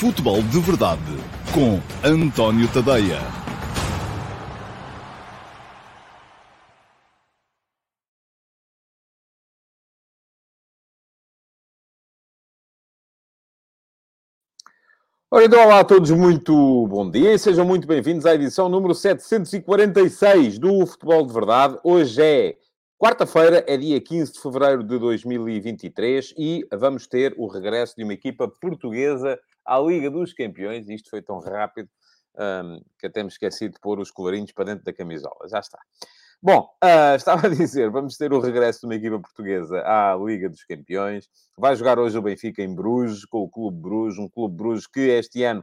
Futebol de Verdade com António Tadeia. Ora, então, olá a todos, muito bom dia e sejam muito bem-vindos à edição número 746 do Futebol de Verdade. Hoje é quarta-feira, é dia 15 de fevereiro de 2023 e vamos ter o regresso de uma equipa portuguesa à Liga dos Campeões. Isto foi tão rápido um, que até me esqueci de pôr os colarinhos para dentro da camisola. Já está. Bom, uh, estava a dizer, vamos ter o regresso de uma equipa portuguesa à Liga dos Campeões. Vai jogar hoje o Benfica em Bruges, com o Clube Bruges, um Clube Bruges que este ano,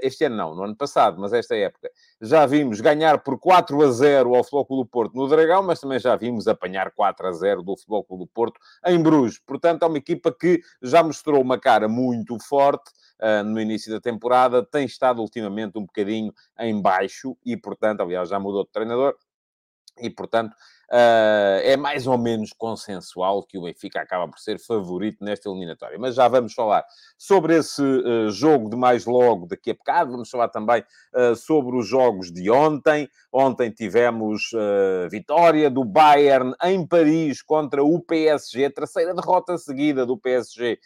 este ano não, no ano passado, mas esta época, já vimos ganhar por 4 a 0 ao do Porto no Dragão, mas também já vimos apanhar 4 a 0 do do Porto em Bruges. Portanto, é uma equipa que já mostrou uma cara muito forte, no início da temporada, tem estado ultimamente um bocadinho em baixo e, portanto, aliás, já mudou de treinador, e, portanto, uh, é mais ou menos consensual que o Benfica acaba por ser favorito nesta eliminatória. Mas já vamos falar sobre esse uh, jogo de mais logo daqui a bocado. Vamos falar também uh, sobre os jogos de ontem. Ontem tivemos vitória do Bayern em Paris contra o PSG, terceira derrota seguida do PSG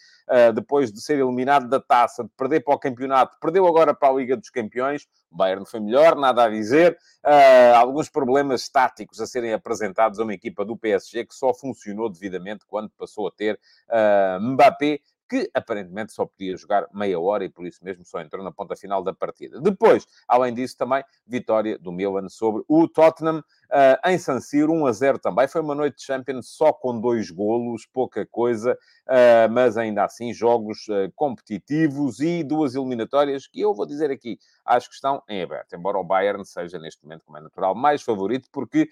depois de ser eliminado da taça, de perder para o campeonato, perdeu agora para a Liga dos Campeões. O Bayern foi melhor, nada a dizer. Uh, alguns problemas estáticos a serem apresentados a uma equipa do PSG que só funcionou devidamente quando passou a ter uh, Mbappé que aparentemente só podia jogar meia hora e por isso mesmo só entrou na ponta final da partida. Depois, além disso, também vitória do Milan sobre o Tottenham em San Siro, 1 a 0 também. Foi uma noite de Champions só com dois golos, pouca coisa, uh, mas ainda assim jogos uh, competitivos e duas eliminatórias que eu vou dizer aqui, acho que estão em aberto. Embora o Bayern seja neste momento, como é natural, mais favorito porque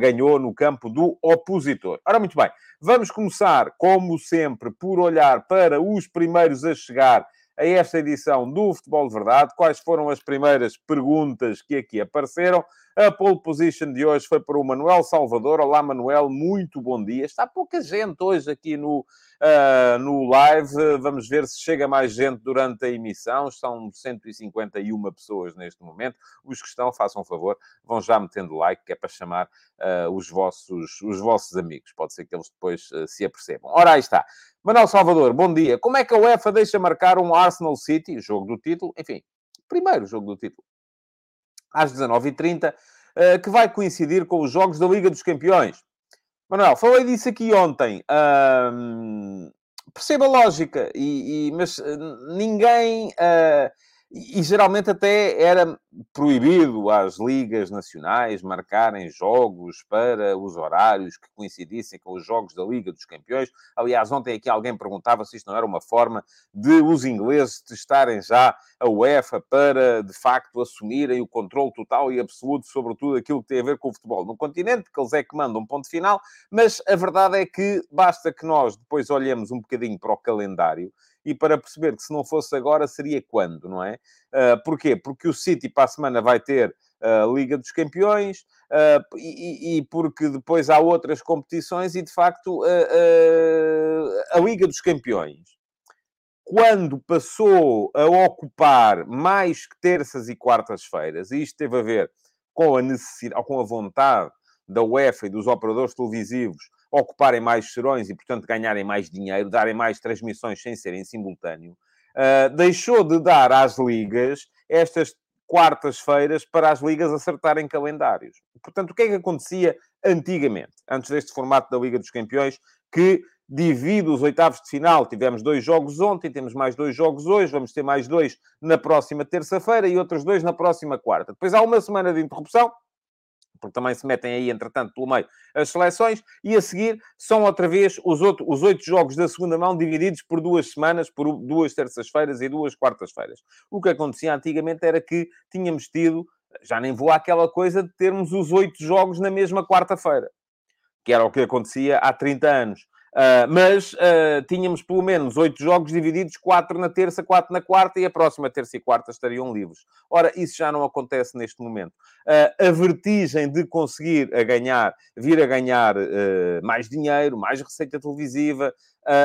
ganhou no campo do opositor. Ora, muito bem, vamos começar, como sempre, por olhar para os primeiros a chegar a esta edição do Futebol de Verdade. Quais foram as primeiras perguntas que aqui apareceram? A pole position de hoje foi para o Manuel Salvador. Olá, Manuel, muito bom dia. Está pouca gente hoje aqui no, uh, no live. Vamos ver se chega mais gente durante a emissão. São 151 pessoas neste momento. Os que estão, façam favor, vão já metendo like, que é para chamar uh, os, vossos, os vossos amigos. Pode ser que eles depois uh, se apercebam. Ora, aí está. Manuel Salvador, bom dia. Como é que a UEFA deixa marcar um Arsenal City, jogo do título, enfim, primeiro jogo do título, às 19h30, eh, que vai coincidir com os Jogos da Liga dos Campeões. Manuel, falei disso aqui ontem. Percebo a lógica, e, e mas eh, ninguém... Uh, e, geralmente até era proibido às ligas nacionais marcarem jogos para os horários que coincidissem com os jogos da Liga dos Campeões. Aliás, ontem aqui alguém perguntava se isto não era uma forma de os ingleses testarem já a UEFA para, de facto, assumirem o controle total e absoluto sobre tudo aquilo que tem a ver com o futebol no continente, que eles é que mandam um ponto final, mas a verdade é que basta que nós depois olhemos um bocadinho para o calendário e para perceber que se não fosse agora, seria quando, não é? Uh, porquê? Porque o City para a semana vai ter a Liga dos Campeões uh, e, e, porque depois há outras competições e, de facto, a Liga dos Campeões, quando passou a ocupar mais que terças e quartas-feiras, e isto teve a ver com a necessidade, com a vontade da UEFA e dos operadores televisivos ocuparem mais serões e, portanto, ganharem mais dinheiro, darem mais transmissões sem serem simultâneo, uh, deixou de dar às ligas estas quartas-feiras para as ligas acertarem calendários. Portanto, o que é que acontecia antigamente, antes deste formato da Liga dos Campeões, que divide os oitavos de final. Tivemos dois jogos ontem, temos mais dois jogos hoje, vamos ter mais dois na próxima terça-feira e outros dois na próxima quarta. Depois há uma semana de interrupção, porque também se metem aí, entretanto, pelo meio as seleções, e a seguir são outra vez os, outro, os oito jogos da segunda mão divididos por duas semanas, por duas terças-feiras e duas quartas-feiras. O que acontecia antigamente era que tínhamos tido, já nem vou àquela coisa de termos os oito jogos na mesma quarta-feira, que era o que acontecia há 30 anos. Uh, mas uh, tínhamos pelo menos oito jogos divididos, quatro na terça, quatro na quarta, e a próxima terça e quarta estariam livres. Ora, isso já não acontece neste momento. Uh, a vertigem de conseguir a ganhar, vir a ganhar mais dinheiro, mais receita televisiva,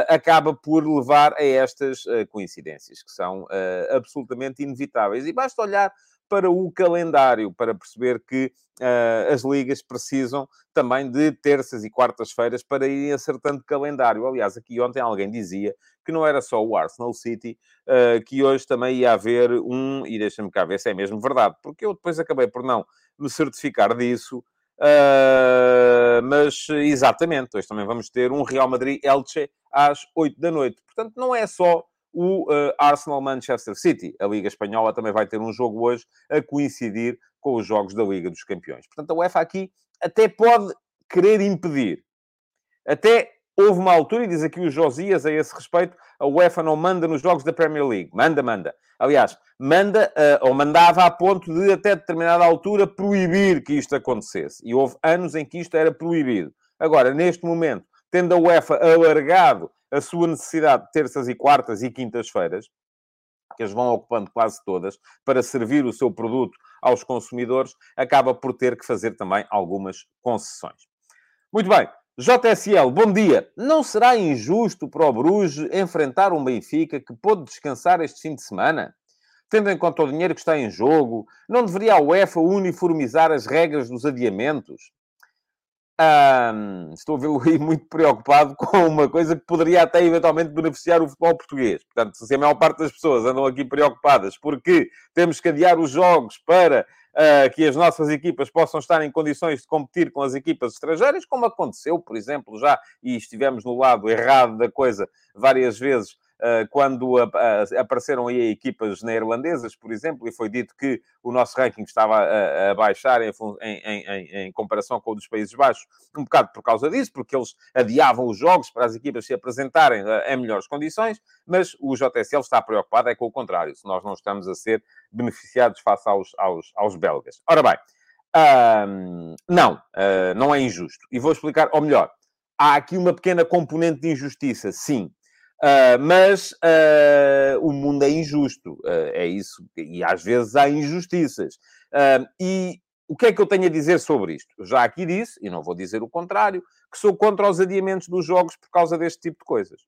acaba por levar a estas coincidências, que são absolutamente inevitáveis. E basta olhar para o calendário, para perceber que uh, as ligas precisam também de terças e quartas-feiras para irem acertando calendário. Aliás, aqui ontem alguém dizia que não era só o Arsenal City, uh, que hoje também ia haver um, e deixa-me cá ver se é mesmo verdade, porque eu depois acabei por não me certificar disso, uh, mas exatamente, hoje também vamos ter um Real Madrid-Elche às 8 da noite. Portanto, não é só o uh, Arsenal-Manchester City. A Liga Espanhola também vai ter um jogo hoje a coincidir com os jogos da Liga dos Campeões. Portanto, a UEFA aqui até pode querer impedir. Até houve uma altura, e diz aqui o Josias a esse respeito, a UEFA não manda nos jogos da Premier League. Manda, manda. Aliás, manda, uh, ou mandava a ponto de, até determinada altura, proibir que isto acontecesse. E houve anos em que isto era proibido. Agora, neste momento, tendo a UEFA alargado a sua necessidade de terças e quartas e quintas-feiras, que as vão ocupando quase todas, para servir o seu produto aos consumidores, acaba por ter que fazer também algumas concessões. Muito bem. JSL, bom dia. Não será injusto para o Bruges enfrentar um Benfica que pôde descansar este fim de semana? Tendo em conta o dinheiro que está em jogo, não deveria a UEFA uniformizar as regras dos adiamentos? Um, estou a vê-lo aí muito preocupado com uma coisa que poderia até eventualmente beneficiar o futebol português. Portanto, se a maior parte das pessoas andam aqui preocupadas porque temos que adiar os jogos para uh, que as nossas equipas possam estar em condições de competir com as equipas estrangeiras, como aconteceu, por exemplo, já, e estivemos no lado errado da coisa várias vezes quando apareceram aí equipas neerlandesas, por exemplo, e foi dito que o nosso ranking estava a, baixar em, em, em, em, comparação com o dos Países Baixos, um bocado por causa disso, porque eles adiavam os jogos para as equipas se apresentarem eh, em melhores condições, mas o JSL está preocupado é com o contrário, se nós não estamos a ser beneficiados face aos, aos, aos belgas. Ora bem, não, uh, não é injusto. E vou explicar, ou melhor, há aqui uma pequena componente de injustiça, sim. Uh, mas uh, o mundo é injusto, uh, é isso, e às vezes há injustiças. e o que é que eu tenho a dizer sobre isto? Já aqui disse, e não vou dizer o contrário, que sou contra os adiamentos dos jogos por causa deste tipo de coisas.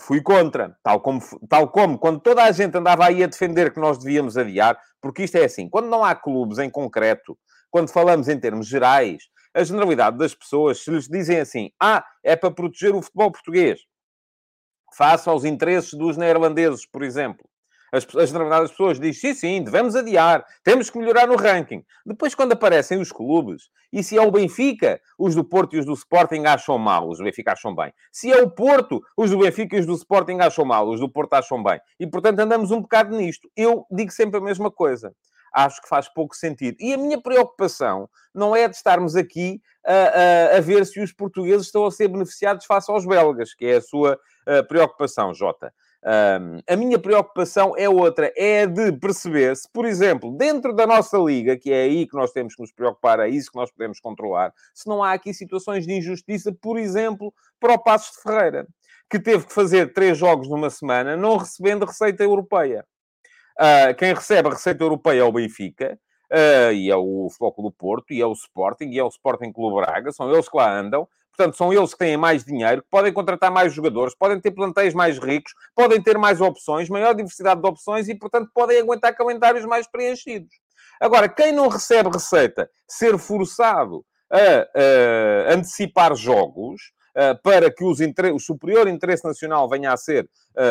fui contra, tal como, tal como quando toda a gente andava aí a defender que nós devíamos adiar, porque isto é assim, quando não há clubes em concreto, quando falamos em termos gerais, a generalidade das pessoas, se lhes dizem assim, ah, é para proteger o futebol português, face aos interesses dos neerlandeses, por exemplo. As, as, pessoas dizem, sim, sim, devemos adiar, temos que melhorar no ranking. Depois, quando aparecem os clubes, e se é o Benfica, os do Porto e os do Sporting acham mal, os do Benfica acham bem. Se é o Porto, os do Benfica e os do Sporting acham mal, os do Porto acham bem. E, portanto, andamos um bocado nisto. Eu digo sempre a mesma coisa. Acho que faz pouco sentido. E a minha preocupação não é de estarmos aqui a, a, a ver se os portugueses estão a ser beneficiados face aos belgas, que é a sua preocupação, Jota. Um, a minha preocupação é outra, é de perceber se, por exemplo, dentro da nossa liga, que é aí que nós temos que nos preocupar, é isso que nós podemos controlar, se não há aqui situações de injustiça, por exemplo, para o Passos de Ferreira, que teve que fazer três jogos numa semana, não recebendo receita europeia. Uh, quem recebe a receita europeia é o Benfica, uh, e é o Foco do Porto, e é o Sporting, e é o Sporting Clube Braga, são eles que lá andam, Portanto, são eles que têm mais dinheiro, que podem contratar mais jogadores, podem ter plantéis mais ricos, podem ter mais opções, maior diversidade de opções e, portanto, podem aguentar calendários mais preenchidos. Agora, quem não recebe receita, ser forçado a, a antecipar jogos uh, para que o superior interesse nacional venha a ser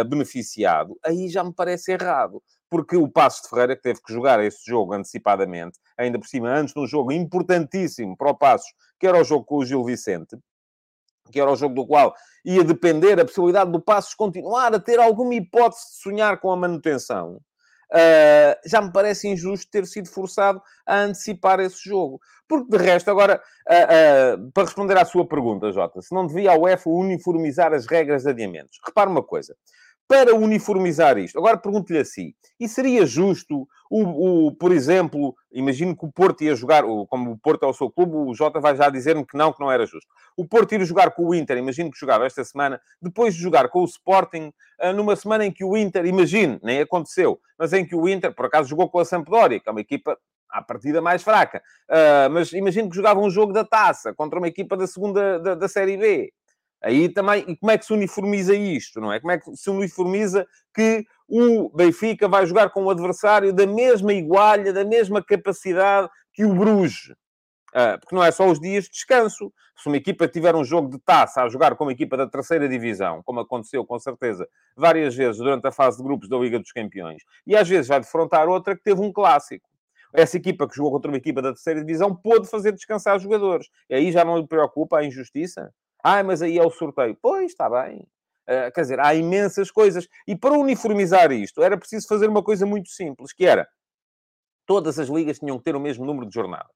beneficiado, aí já me parece errado. Porque o Passo de Ferreira, que teve que jogar esse jogo antecipadamente, ainda por cima, antes de um jogo importantíssimo para o Passos, que era o jogo com o Gil Vicente, que era o jogo do qual ia depender a possibilidade do Passos continuar a ter alguma hipótese de sonhar com a manutenção, uh, já me parece injusto ter sido forçado a antecipar esse jogo. Porque, de resto, agora, uh, uh, para responder à sua pergunta, Jota, se não devia a UEFA uniformizar as regras de adiamentos, repare uma coisa. Para uniformizar isto. Agora pergunto-lhe assim: e seria justo, o, o, por exemplo, imagino que o Porto ia jogar, como o Porto é o seu clube, o Jota vai já dizer-me que não, que não era justo. O Porto ir jogar com o Inter, imagino que jogava esta semana, depois de jogar com o Sporting, ah, numa semana em que o Inter, imagino, nem aconteceu, mas em que o Inter, por acaso, jogou com a Sampdoria, que é uma equipa à partida mais fraca. Uh, mas imagino que jogava um jogo da taça contra uma equipa da segunda da, da Série B. Aí também, e como é que se uniformiza isto, não é? Como é que se uniformiza que o Benfica vai jogar com um adversário da mesma igualha, da mesma capacidade que o Bruges? Uh, porque não é só os dias de descanso. Se uma equipa tiver um jogo de taça a jogar com uma equipa da terceira divisão, como aconteceu com certeza várias vezes durante a fase de grupos da Liga dos Campeões, e às vezes vai defrontar outra que teve um clássico essa equipa que jogou contra uma equipa da terceira divisão pôde fazer descansar jogadores. E aí já não lhe preocupa a injustiça? Ah, mas aí é o sorteio. Pois, está bem. Uh, quer dizer, há imensas coisas. E para uniformizar isto, era preciso fazer uma coisa muito simples, que era... Todas as ligas tinham que ter o mesmo número de jornadas.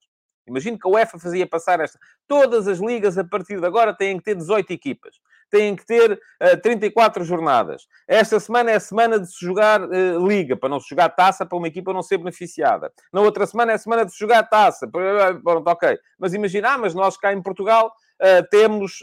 Imagino que a UEFA fazia passar esta. Todas as ligas, a partir de agora, têm que ter 18 equipas. Têm que ter uh, eh, 34 jornadas. Esta semana é a semana de se jogar uh, liga, para não se jogar taça, para uma equipa não ser beneficiada. Na outra semana é a semana de se jogar taça. Pronto, ok. Mas imagina, ah, mas nós cá em Portugal uh, temos,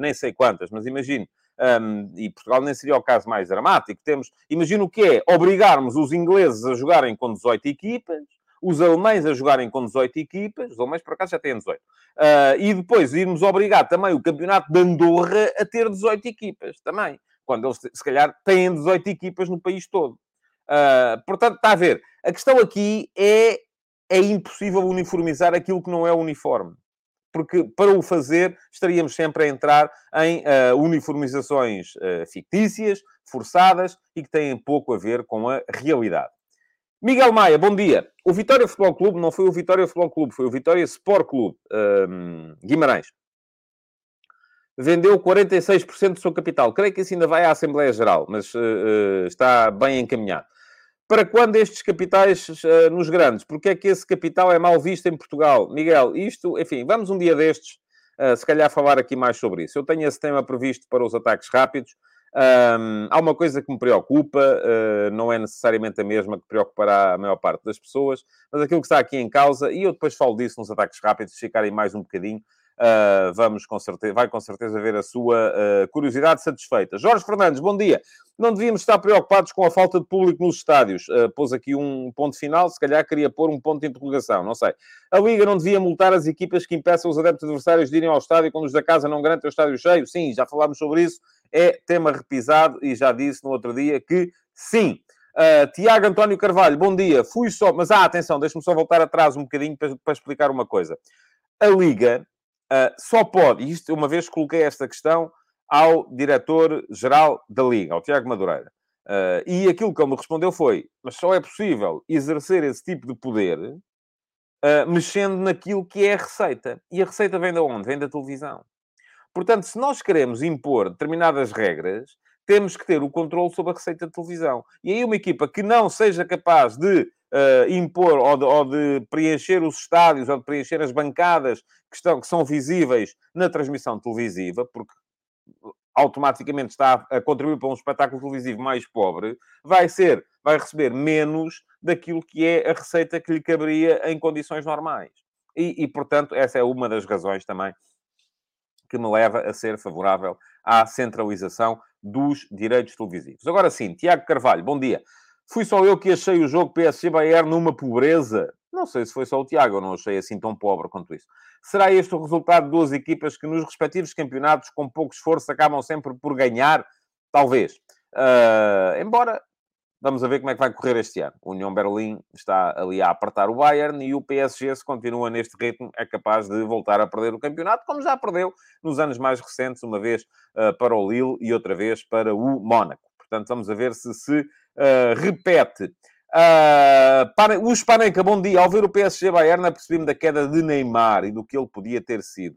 nem sei quantas, mas imagino, um, e Portugal nem seria o caso mais dramático. Temos, imagino o que é obrigarmos os ingleses a jogarem com 18 equipas, os alemães a jogarem com 18 equipas, os alemães por acaso já têm 18, uh, ah, e depois irmos obrigar também o campeonato de Andorra a ter 18 equipas também, quando eles se calhar têm 18 equipas no país todo. Uh, portanto, está a ver, a questão aqui é, é impossível uniformizar aquilo que não é uniforme. Porque para o fazer estaríamos sempre a entrar em uh, uniformizações fictícias, forçadas e que têm pouco a ver com a realidade. Miguel Maia, bom dia. O Vitória Futebol Clube não foi o Vitória Futebol Clube, foi o Vitória Sport Clube, um, Guimarães. Vendeu 46% do seu capital. Creio que isso ainda vai à Assembleia Geral, mas uh, uh, está bem encaminhado. Para quando estes capitais uh, nos grandes? Porque é que esse capital é mal visto em Portugal? Miguel, isto, enfim, vamos um dia destes, se calhar, falar aqui mais sobre isso. Eu tenho esse tema previsto para os ataques rápidos. Um, há uma coisa que me preocupa, uh, não é necessariamente a mesma que preocupará a maior parte das pessoas, mas aquilo que está aqui em causa, e eu depois falo disso nos ataques rápidos, se ficarem mais um bocadinho, uh, vamos com certeza, vai com certeza ver a sua uh, curiosidade satisfeita. Jorge Fernandes, bom dia. Não devíamos estar preocupados com a falta de público nos estádios. pôs aqui um ponto final, se calhar queria pôr um ponto de interrogação, não sei. A Liga não devia multar as equipas que impeçam os adeptos adversários de irem ao estádio quando os da casa não garantem o estádio cheio? Sim, já falámos sobre isso é tema repisado e já disse no outro dia que sim. Uh, Tiago António Carvalho, bom dia. Fui só, mas ah, atenção, deixa-me só voltar atrás um bocadinho para, para explicar uma coisa. A Liga uh, só pode, e isto uma vez coloquei esta questão ao diretor-geral da Liga, ao Tiago Madureira. Uh, e aquilo que ele me respondeu foi: mas só é possível exercer esse tipo de poder mexendo naquilo que é a receita. E a receita vem de onde? Vem da televisão. Portanto, se nós queremos impor determinadas regras, temos que ter o controle sobre a receita de televisão. E aí uma equipa que não seja capaz de uh, impor ou de, ou de, preencher os estádios ou de preencher as bancadas que, estão, que são visíveis na transmissão televisiva, porque automaticamente está a contribuir para um espetáculo televisivo mais pobre, vai ser, vai receber menos daquilo que é a receita que lhe caberia em condições normais. E, e portanto, essa é uma das razões também que me leva a ser favorável à centralização dos direitos televisivos. Agora sim, Tiago Carvalho, bom dia. Fui só eu que achei o jogo PSG-Bayern numa pobreza? Não sei se foi só o Tiago, eu não achei assim tão pobre quanto isso. Será este o resultado de duas equipas que nos respectivos campeonatos, com pouco esforço, acabam sempre por ganhar? Talvez. Uh, embora Vamos a ver como é que vai correr este ano. O União Berlim está ali a apertar o Bayern e o PSG, se continua neste ritmo, é capaz de voltar a perder o campeonato, como já perdeu nos anos mais recentes, uma vez uh, para o Lille e outra vez para o Mónaco. Portanto, vamos a ver se se uh, repete. Uh, o Spanenka, bom dia. Ao ver o PSG Bayern, apercebi-me da queda de Neymar e do que ele podia ter sido.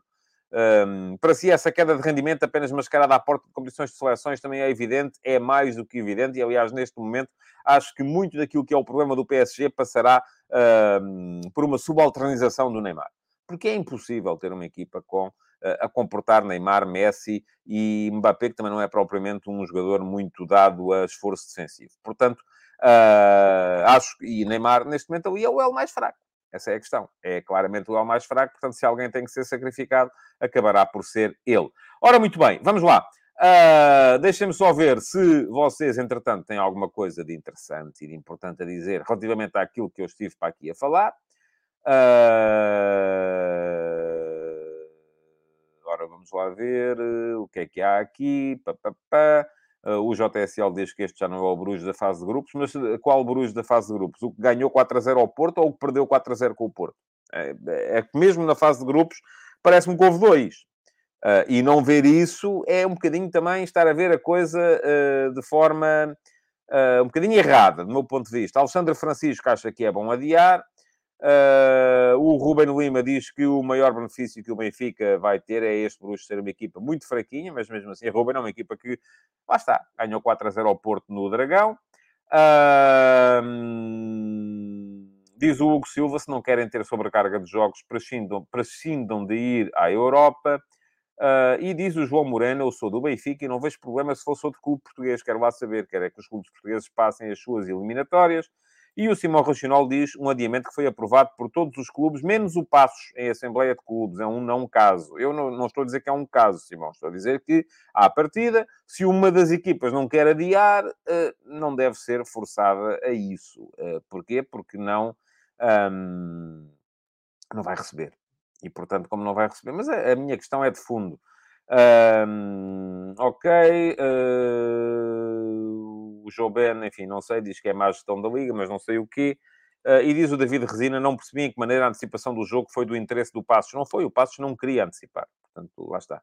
Um, para si, essa queda de rendimento apenas mascarada à porta de competições de seleções também é evidente, é mais do que evidente, e aliás, neste momento, acho que muito daquilo que é o problema do PSG passará um, por uma subalternização do Neymar. Porque é impossível ter uma equipa com a comportar Neymar, Messi e Mbappé, que também não é propriamente um jogador muito dado a esforço defensivo. Portanto, uh, acho e Neymar, neste momento, ali é o L mais fraco. Essa é a questão. É claramente o L mais fraco, portanto, se alguém tem que ser sacrificado, acabará por ser ele. Ora, muito bem, vamos lá. Uh, Deixem-me só ver se vocês, entretanto, têm alguma coisa de interessante e de importante a dizer relativamente àquilo que eu estive para aqui a falar. Uh, agora vamos lá ver uh, o que é que há aqui. Pá, pá, pá. Uh, o JSL diz que este já não é o Bruges da fase de grupos, mas qual Bruges da fase de grupos? O que ganhou 4 a 0 ao Porto ou o que perdeu 4 a 0 com o Porto? É, é que mesmo na fase de grupos parece-me que houve dois. Uh, e não ver isso é um bocadinho também estar a ver a coisa de forma um bocadinho errada, do meu ponto de vista. Alexandre Francisco acha que é bom adiar. O Ruben Lima diz que o maior benefício que o Benfica vai ter é este Bruxo ser uma equipa muito fraquinha, mas mesmo assim, a Ruben é uma equipa que, lá está, ganhou 4 a 0 ao Porto no Dragão. Diz o Hugo Silva, se não querem ter sobrecarga de jogos, prescindam, prescindam de ir à Europa. Uh, e diz o João Moreno, eu sou do Benfica e não vejo problema se fosse outro clube português. Quero lá saber, quer é que os clubes portugueses passem as suas eliminatórias. E o Simão Racional diz um adiamento que foi aprovado por todos os clubes, menos o Passos, em Assembleia de Clubes. É um não caso. Eu não, não, estou a dizer que é um caso, Simão. Estou a dizer que, à partida, se uma das equipas não quer adiar, uh, não deve ser forçada a isso. Uh, porquê? Porque não, um, não vai receber e, portanto, como não vai receber. Mas a, a minha questão é de fundo. Um, ok. Uh, o João Ben, enfim, não sei, diz que é má gestão da Liga, mas não sei o quê. Uh, e diz o David Resina, não percebi em que maneira a antecipação do jogo foi do interesse do Passos. Não foi, o Passos não queria antecipar. Portanto, lá está.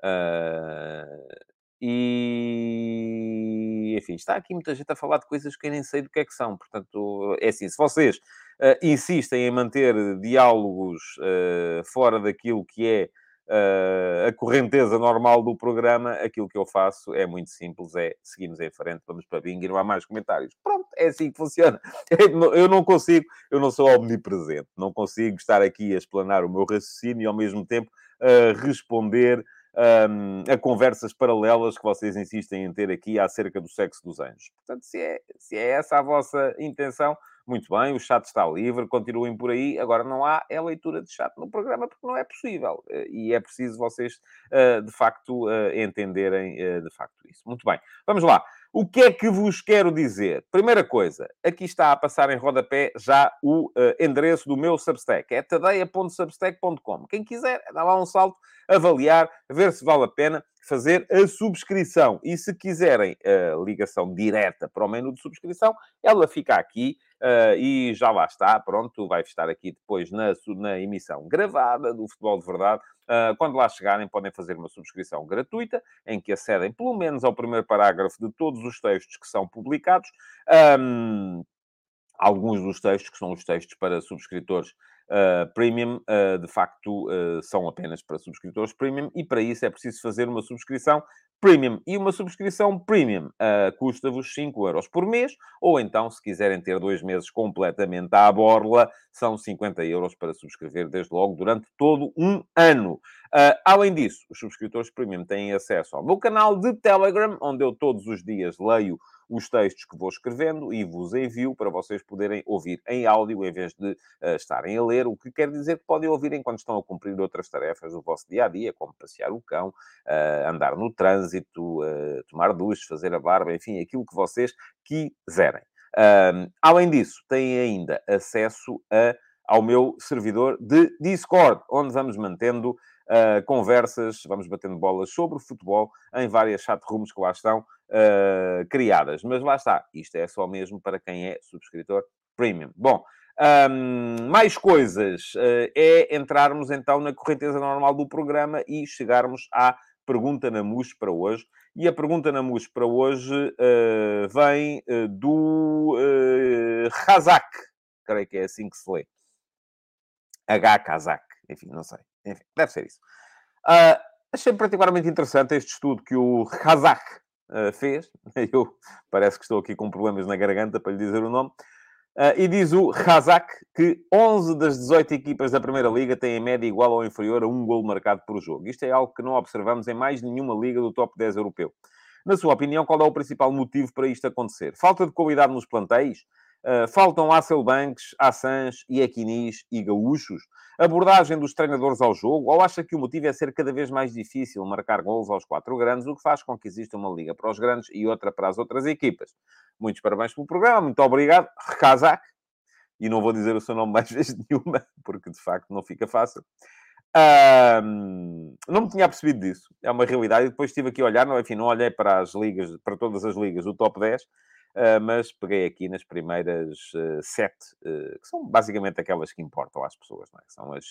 Uh, e, enfim, está aqui muita gente a falar de coisas que eu nem sei do que é que são. Portanto, é assim, se vocês uh, insistem em manter diálogos fora daquilo que é a correnteza normal do programa, aquilo que eu faço é muito simples, é seguimos em frente, vamos para bingo e não há mais comentários. Pronto, é assim que funciona. Eu não consigo, eu não sou omnipresente, não consigo estar aqui a explanar o meu raciocínio e ao mesmo tempo a responder um, a conversas paralelas que vocês insistem em ter aqui acerca do sexo dos anjos. Portanto, se é, se é essa a vossa intenção, muito bem, o chat está livre, continuem por aí. Agora não há é leitura de chat no programa porque não é possível. Eh, e é preciso vocês, eh, de facto, eh, entenderem de facto isso. Muito bem, vamos lá. O que é que vos quero dizer? Primeira coisa, aqui está a passar em rodapé já o endereço do meu Substack. É tadeia.substack.com. Quem quiser, dá lá um salto, avaliar, ver se vale a pena fazer a subscrição. E se quiserem a ligação direta para o menu de subscrição, ela fica aqui uh, e já lá está. Pronto, vai estar aqui depois na, na emissão gravada do Futebol de Verdade. Uh, quando lá chegarem, podem fazer uma subscrição gratuita, em que acedem pelo menos ao primeiro parágrafo de todos os textos que são publicados. Um, alguns dos textos, que são os textos para subscritores uh, premium, uh, de facto, uh, são apenas para subscritores premium e para isso é preciso fazer uma subscrição premium. E uma subscrição premium custa-vos 5 euros por mês, ou então, se quiserem ter dois meses completamente à borla, são 50 euros para subscrever desde logo durante todo um ano. além disso, os subscritores premium têm acesso ao meu canal de Telegram, onde eu todos os dias leio os textos que vou escrevendo e vos envio para vocês poderem ouvir em áudio em vez de uh, estarem a ler, o que quer dizer que podem ouvir enquanto estão a cumprir outras tarefas do vosso dia a dia, como passear o cão, uh, andar no trânsito, uh, tomar duche, fazer a barba, enfim, aquilo que vocês quiserem. além disso, têm ainda acesso a, ao meu servidor de Discord, onde vamos mantendo uh, conversas, vamos batendo bolas sobre futebol em várias chatrooms que lá estão uh, criadas. Mas lá está, isto é só mesmo para quem é subscritor premium. Bom, um, mais coisas uh, é entrarmos então na correnteza normal do programa e chegarmos à pergunta na MUS para hoje. E a pergunta na MUS para hoje uh, vem uh, do uh, Hazak, creio que é assim que se lê. H. Kazak, enfim, não sei. Enfim, deve ser isso. Uh, achei particularmente interessante este estudo que o Hazak fez. Eu parece que estou aqui com problemas na garganta para lhe dizer o nome. Uh, e diz o Razak que 11 das 18 equipas da Primeira Liga têm em média igual ou inferior a um gol marcado por jogo. Isto é algo que não observamos em mais nenhuma liga do top 10 europeu. Na sua opinião, qual é o principal motivo para isto acontecer? Falta de qualidade nos plantéis? Uh, faltam Hasselbanks, Assans, Iequinis e Gaúchos? Abordagem dos treinadores ao jogo? Ou acha que o motivo é ser cada vez mais difícil marcar gols aos quatro grandes, o que faz com que exista uma liga para os grandes e outra para as outras equipas? Muitos parabéns pelo programa, muito obrigado. Rekazak. E não vou dizer o seu nome mais vezes nenhuma, porque de facto não fica fácil. Um, não me tinha percebido disso. É uma realidade. E depois estive aqui a olhar, não, enfim, não olhei para as ligas, para todas as ligas, o top 10, uh, ah, mas peguei aqui nas primeiras uh, sete, uh, que são basicamente aquelas que importam às pessoas, é? São as,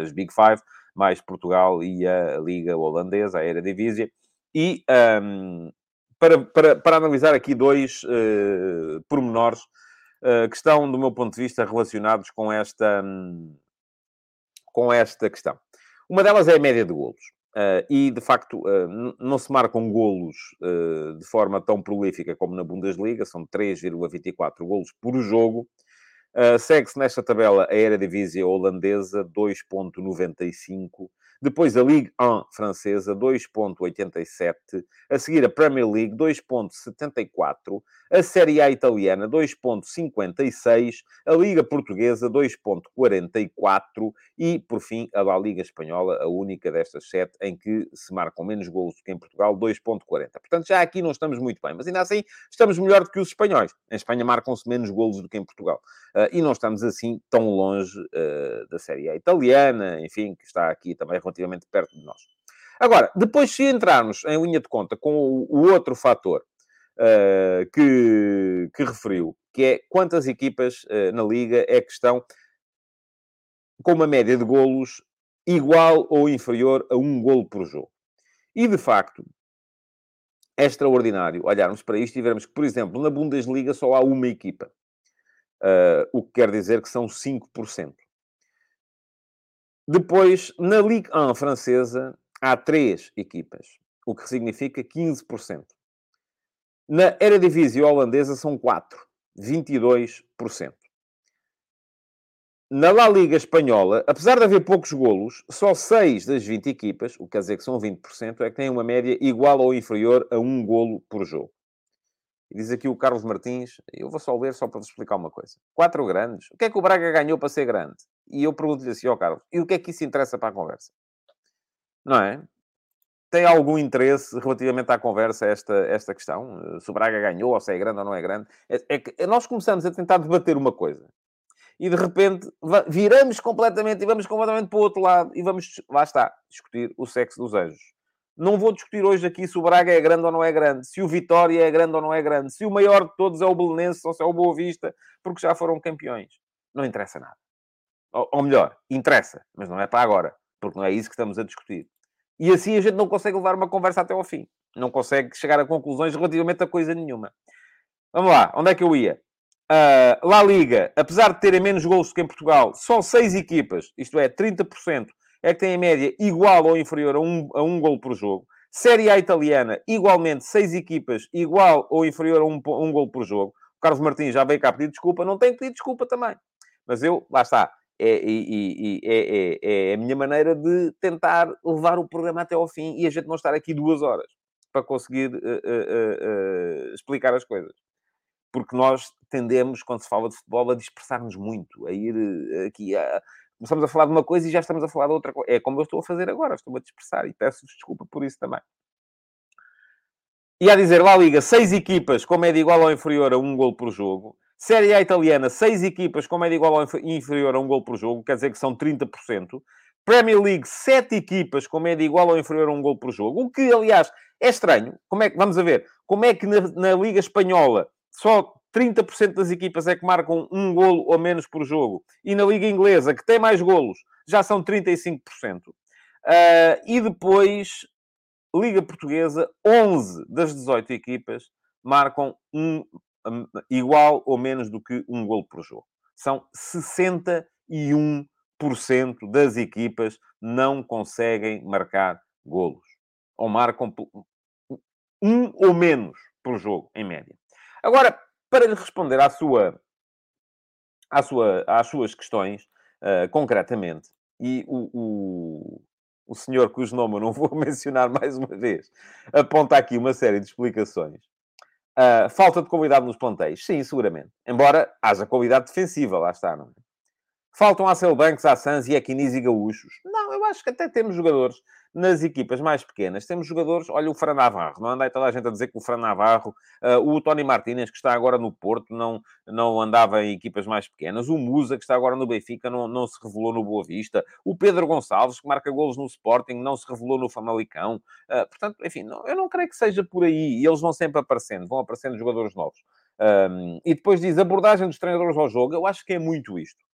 as, Big Five, mais Portugal e a Liga Holandesa, a Eredivisie. E um, para, para, para analisar aqui dois uh, pormenores uh, que estão, do meu ponto de vista, relacionados com esta, um, com esta questão. Uma delas é a média de golos. Uh, e, de facto, uh, não se marcam golos uh, de forma tão prolífica como na Bundesliga, são 3,24 golos por jogo. Segue-se nesta tabela a Eredivisie holandesa, 2,95 depois a Ligue 1 francesa, 2.87. A seguir a Premier League, 2.74. A Série A italiana, 2.56. A Liga portuguesa, 2.44. E, por fim, a La Liga espanhola, a única destas sete em que se marcam menos golos do que em Portugal, 2.40. Portanto, já aqui não estamos muito bem. Mas ainda assim, estamos melhor do que os espanhóis. Em Espanha marcam-se menos golos do que em Portugal. Uh, e não estamos assim tão longe uh, da Série A italiana, enfim, que está aqui também relativamente perto de nós. Agora, depois, se entrarmos em linha de conta com o, outro fator uh, que, que referiu, que é quantas equipas uh, na Liga é que estão com uma média de golos igual ou inferior a um golo por jogo. E, de facto, é extraordinário olharmos para isto e vermos que, por exemplo, na Bundesliga só há uma equipa. Uh, o que quer dizer que são 5%. Depois, na Ligue 1 francesa, há três equipas, o que significa 15%. Na Eredivisie holandesa são quatro, 22%. Na La Liga Espanhola, apesar de haver poucos golos, só 6 das 20 equipas, o que quer dizer que são 20%, é que têm uma média igual ou inferior a um golo por jogo. E diz aqui o Carlos Martins, eu vou só ler só para vos explicar uma coisa. Quatro grandes. O que é que o Braga ganhou para ser grande? E eu pergunto-lhe assim, ó oh, Carlos, e o que é que isso interessa para a conversa? Não é? Tem algum interesse relativamente à conversa esta, esta questão? Se o Braga ganhou, ou se é grande ou não é grande? É, é que nós começamos a tentar debater uma coisa. E de repente viramos completamente e vamos completamente para o outro lado e vamos, lá está, discutir o sexo dos anjos. Não vou discutir hoje aqui se o Braga é grande ou não é grande, se o Vitória é grande ou não é grande, se o maior de todos é o Belenense ou se é o Boa Vista, porque já foram campeões. Não interessa nada. Ou, melhor, interessa, mas não é para agora, porque não é isso que estamos a discutir. E assim a gente não consegue levar uma conversa até ao fim. Não consegue chegar a conclusões relativamente a coisa nenhuma. Vamos lá, onde é que eu ia? Uh, La Liga, apesar de terem menos gols que em Portugal, só seis equipas, isto é, 30%, é que tem em média igual ou inferior a um, a um gol por jogo. Série A italiana, igualmente, seis equipas, igual ou inferior a um, um gol por jogo. O Carlos Martins já veio cá pedir desculpa, não tem que pedir desculpa também. Mas eu, lá está, é, é, é, é, a minha maneira de tentar levar o programa até ao fim e a gente não estar aqui duas horas para conseguir uh, uh, uh, explicar as coisas. Porque nós tendemos, quando se fala de futebol, a dispersar-nos muito, a ir eh, aqui a, começamos a falar de uma coisa e já estamos a falar de outra coisa. É como eu estou a fazer agora, estou a dispersar e peço desculpa por isso também. E a dizer, lá Liga, seis equipas com média igual ou inferior a um gol por jogo. Série A italiana, seis equipas com média igual ou inferior a um gol por jogo, quer dizer que são 30%. Premier League, sete equipas com média igual ou inferior a um gol por jogo, o que, aliás, é estranho. Como é que, vamos a ver, como é que na, na Liga Espanhola só 30% das equipas é que marcam um golo ou menos por jogo. E na Liga Inglesa, que tem mais golos, já são 35%. Uh, ah, e depois, Liga Portuguesa, 11 das 18 equipas marcam um, um, igual ou menos do que um golo por jogo. São 61% das equipas não conseguem marcar golos. Ou marcam um ou menos por jogo, em média. Agora, para lhe responder à sua à sua, às suas questões, uh, concretamente, e o, o, o senhor cujo nome eu não vou mencionar mais uma vez, aponta aqui uma série de explicações. Uh, falta de qualidade nos plantéis? Sim, seguramente. Embora haja qualidade defensiva, lá está, não é? Faltam a Banks, a Sans e a Quinis e Gaúchos? Não, eu acho que até temos jogadores nas equipas mais pequenas, temos jogadores, olha o Fran Navarro, não andai toda a gente a dizer que o Fran Navarro, uh, o Tony Martínez, que está agora no Porto, não, não andava em equipas mais pequenas, o Musa, que está agora no Benfica, não, não se revelou no Boa Vista, o Pedro Gonçalves, que marca golos no Sporting, não se revelou no Famalicão. Uh, portanto, enfim, não, eu não creio que seja por aí, e eles vão sempre aparecendo, vão aparecendo jogadores novos. Um, e depois diz abordagem dos treinadores ao jogo, eu acho que é muito isto.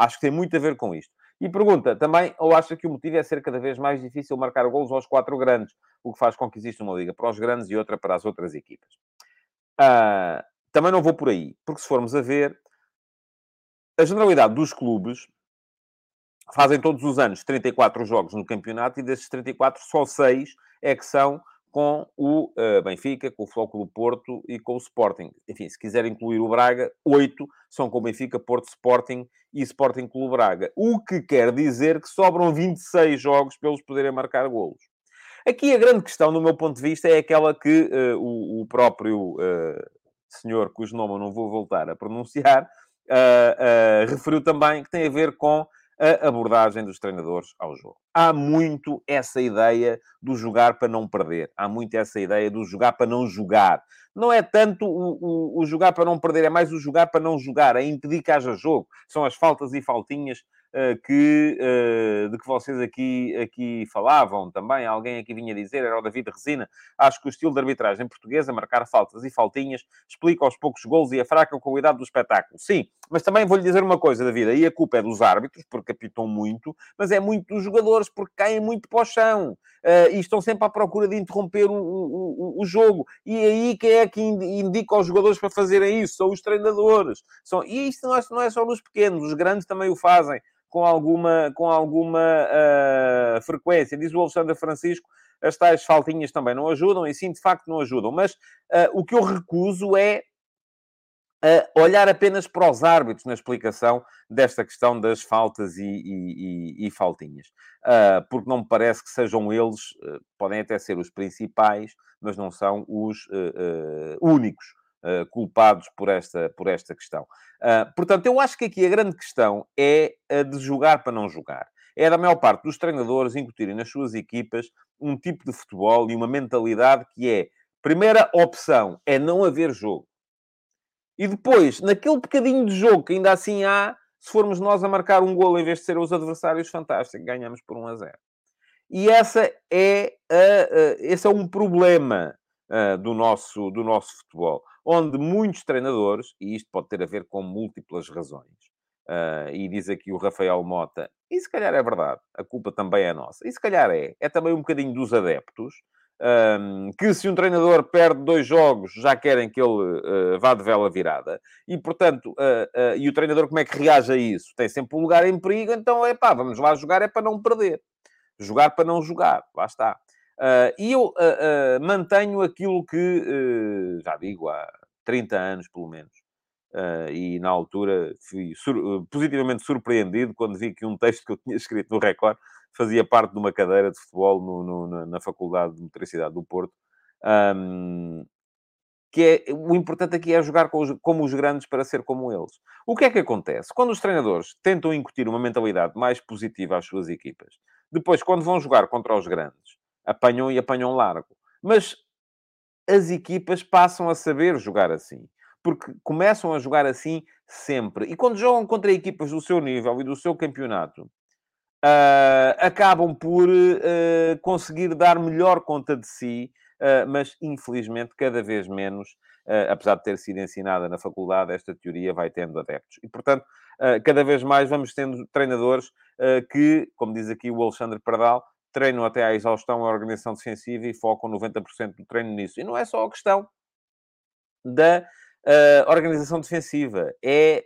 Acho que tem muito a ver com isto. E pergunta também, ou acha que o motivo é ser cada vez mais difícil marcar golos aos quatro grandes, o que faz com que exista uma liga para os grandes e outra para as outras equipas? Uh, também não vou por aí, porque se formos a ver, a generalidade dos clubes fazem todos os anos 34 jogos no campeonato e desses 34, só 6 é que são com o uh, Benfica, com o Flóculo Porto e com o Sporting. Enfim, se quiser incluir o Braga, oito são com o Benfica, Porto, Sporting e Sporting Clube Braga. O que quer dizer que sobram 26 jogos para eles poderem marcar golos. Aqui a grande questão, do meu ponto de vista, é aquela que uh, o, o, próprio uh, senhor, cujo nome eu não vou voltar a pronunciar, referiu também, que tem a ver com a abordagem dos treinadores ao jogo. Há muito essa ideia do jogar para não perder. Há muito essa ideia do jogar para não jogar. Não é tanto o, o, o jogar para não perder, é mais o jogar para não jogar, é impedir que haja jogo. São as faltas e faltinhas que, uh, de que vocês aqui, aqui falavam também. Alguém aqui vinha dizer, era o David Resina. Acho que o estilo de arbitragem portuguesa, marcar faltas e faltinhas, explica os poucos gols e a fraca qualidade do espetáculo. Sim, mas também vou-lhe dizer uma coisa, David. Aí a culpa é dos árbitros, porque apitam muito, mas é muito dos jogadores, porque caem muito para o chão. Uh, e estão sempre à procura de interromper o, o, o, jogo. E aí quem é que indica aos jogadores para fazerem isso? São os treinadores. São... E isto não é, não é só nos pequenos, os grandes também o fazem com alguma, com alguma uh, frequência. Diz o Alexandre Francisco, as tais faltinhas também não ajudam, e sim, de facto, não ajudam. Mas uh, o que eu recuso é uh, olhar apenas para os árbitros na explicação desta questão das faltas e, e, e, e faltinhas. porque não me parece que sejam eles, podem até ser os principais, mas não são os únicos uh, culpados por esta, por esta questão. Uh, portanto, eu acho que aqui a grande questão é a de jogar para não jogar. É da maior parte dos treinadores incutirem nas suas equipas um tipo de futebol e uma mentalidade que é, primeira opção é não haver jogo. E depois, naquele bocadinho de jogo que ainda assim há, se formos nós a marcar um golo em vez de ser os adversários, fantástico, ganhamos por 1 a 0. E essa é a, a, esse é um problema uh, do, nosso, do nosso futebol onde muitos treinadores, e isto pode ter a ver com múltiplas razões, uh, e diz aqui o Rafael Mota, e se calhar é verdade, a culpa também é nossa, e se calhar é, é também um bocadinho dos adeptos, um, que se um treinador perde dois jogos, já querem que ele uh, vá de vela virada. E, portanto, uh, uh, e o treinador como é que reage a isso? Tem sempre um lugar em perigo, então é pá, vamos lá jogar, é para não perder. Jogar para não jogar, lá está. Uh, e eu uh, uh, mantenho aquilo que já digo há 30 anos, pelo menos. e na altura fui sur positivamente surpreendido quando vi que um texto que eu tinha escrito no Record fazia parte de uma cadeira de futebol no, no, na Faculdade de Motricidade do Porto. Um, que é, o importante aqui é jogar com os, como os grandes para ser como eles. O que é que acontece? Quando os treinadores tentam incutir uma mentalidade mais positiva às suas equipas, depois, quando vão jogar contra os grandes, apanham e apanham largo. Mas as equipas passam a saber jogar assim. Porque começam a jogar assim sempre. E quando jogam contra equipas do seu nível e do seu campeonato, uh, acabam por uh, conseguir dar melhor conta de si, uh, mas infelizmente cada vez menos, apesar de ter sido ensinada na faculdade, esta teoria vai tendo adeptos. E portanto, cada vez mais vamos tendo treinadores que, como diz aqui o Alexandre Pardal, treinam até à exaustão a organização defensiva e focam 90% do treino nisso. E não é só a questão da uh, organização defensiva, é,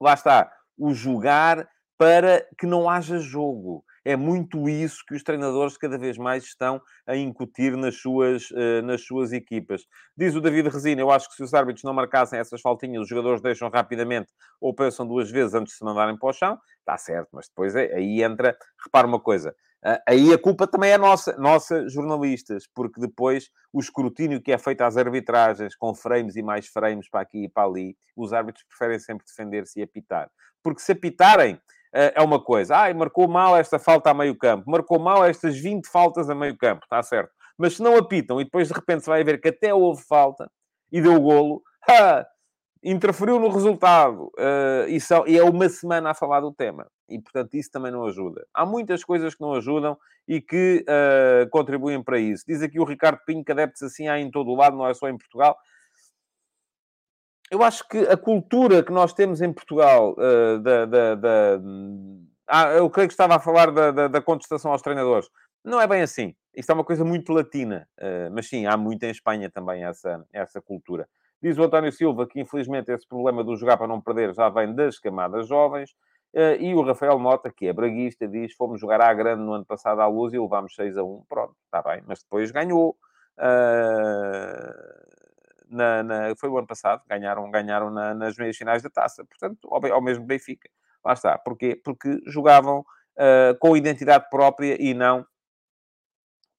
lá está, o jogar para que não haja jogo. É muito isso que os treinadores cada vez mais estão a incutir nas suas, uh, nas suas equipas. Diz o David Resina, eu acho que se os árbitros não marcassem essas faltinhas, os jogadores deixam rapidamente ou pensam duas vezes antes de se mandarem para o chão. Está certo, mas depois é, aí entra... Repara uma coisa, aí a culpa também é nossa, nossa, jornalistas, porque depois o escrutínio que é feito às arbitragens, com frames e mais frames para aqui e para ali, os árbitros preferem sempre defender-se e apitar. Porque se apitarem, eh, é uma coisa. Ai, marcou mal esta falta a meio campo, marcou mal estas 20 faltas a meio campo, está certo. Mas se não apitam e depois de repente se vai ver que até houve falta e deu golo, ha, interferiu no resultado. Uh, e, são, e é uma semana a falar do tema. E, portanto, isso também não ajuda. Há muitas coisas que não ajudam e que uh, contribuem para isso. Diz aqui o Ricardo Pinho que adeptos assim há em todo o lado, não é só em Portugal eu acho que a cultura que nós temos em Portugal, uh, da, da, da... Ah, eu creio que estava a falar da, da, da, contestação aos treinadores. Não é bem assim. Isto é uma coisa muito latina. Mas sim, há muito em Espanha também essa, essa cultura. Diz o António Silva que, infelizmente, esse problema do jogar para não perder já vem das camadas jovens. Uh, e o Rafael Mota, que é braguista, diz: fomos jogar à grande no ano passado à luz e levámos 6 a 1. Pronto, está bem, mas depois ganhou. Uh na, na, foi o ano passado, ganharam, ganharam na, nas meias finais da taça, portanto, ao, ao mesmo Benfica. Lá está. Porquê? Porque jogavam uh, com identidade própria e não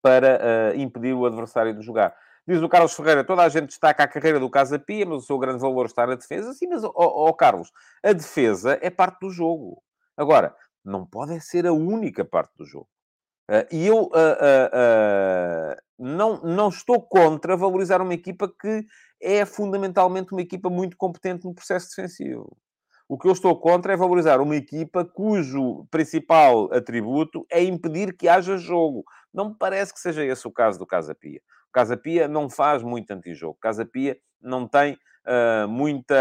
para uh, impedir o adversário de jogar. Diz o Carlos Ferreira, toda a gente destaca a carreira do Casa Pia, mas o seu grande valor está na defesa. Sim, mas, ó Carlos, a defesa é parte do jogo. Agora, não pode ser a única parte do jogo. Uh, e eu uh, uh, não, não estou contra valorizar uma equipa que é fundamentalmente uma equipa muito competente no processo defensivo. O que eu estou contra é valorizar uma equipa cujo principal atributo é impedir que haja jogo. Não me parece que seja esse o caso do Casa Pia. O Casa Pia não faz muito antijogo. Casa Pia não tem uh, muita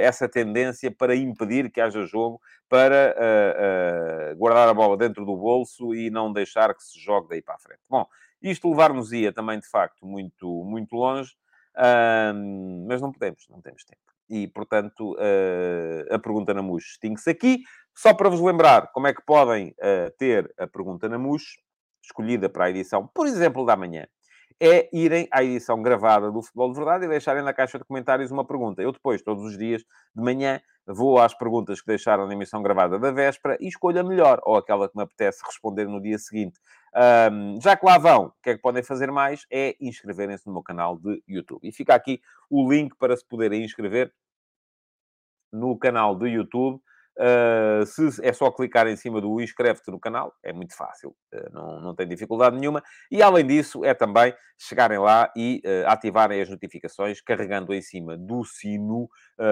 essa tendência para impedir que haja jogo, para uh, uh, guardar a bola dentro do bolso e não deixar que se jogue daí para a frente. Bom, isto levar-nos-ia também, de facto, muito, muito longe, mas não podemos, não temos tempo. E, portanto, a pergunta na MUS extingue-se aqui. Só para vos lembrar como é que podem ter a pergunta na MUS, escolhida para a edição, por exemplo, da manhã é irem à edição gravada do Futebol de Verdade e deixarem na caixa de comentários uma pergunta. Eu depois, todos os dias, de manhã, vou às perguntas que deixaram na emissão gravada da véspera e escolho a melhor, ou aquela que me apetece responder no dia seguinte. Um, já que lá vão, o que é que podem fazer mais? É inscreverem-se no meu canal de YouTube. E fica aqui o link para se poderem inscrever no canal do YouTube. Uh, se é só clicar em cima do inscreve-te no canal, é muito fácil, uh, não, não tem dificuldade nenhuma. E além disso, é também chegarem lá e uh, ativarem as notificações, carregando em cima do sino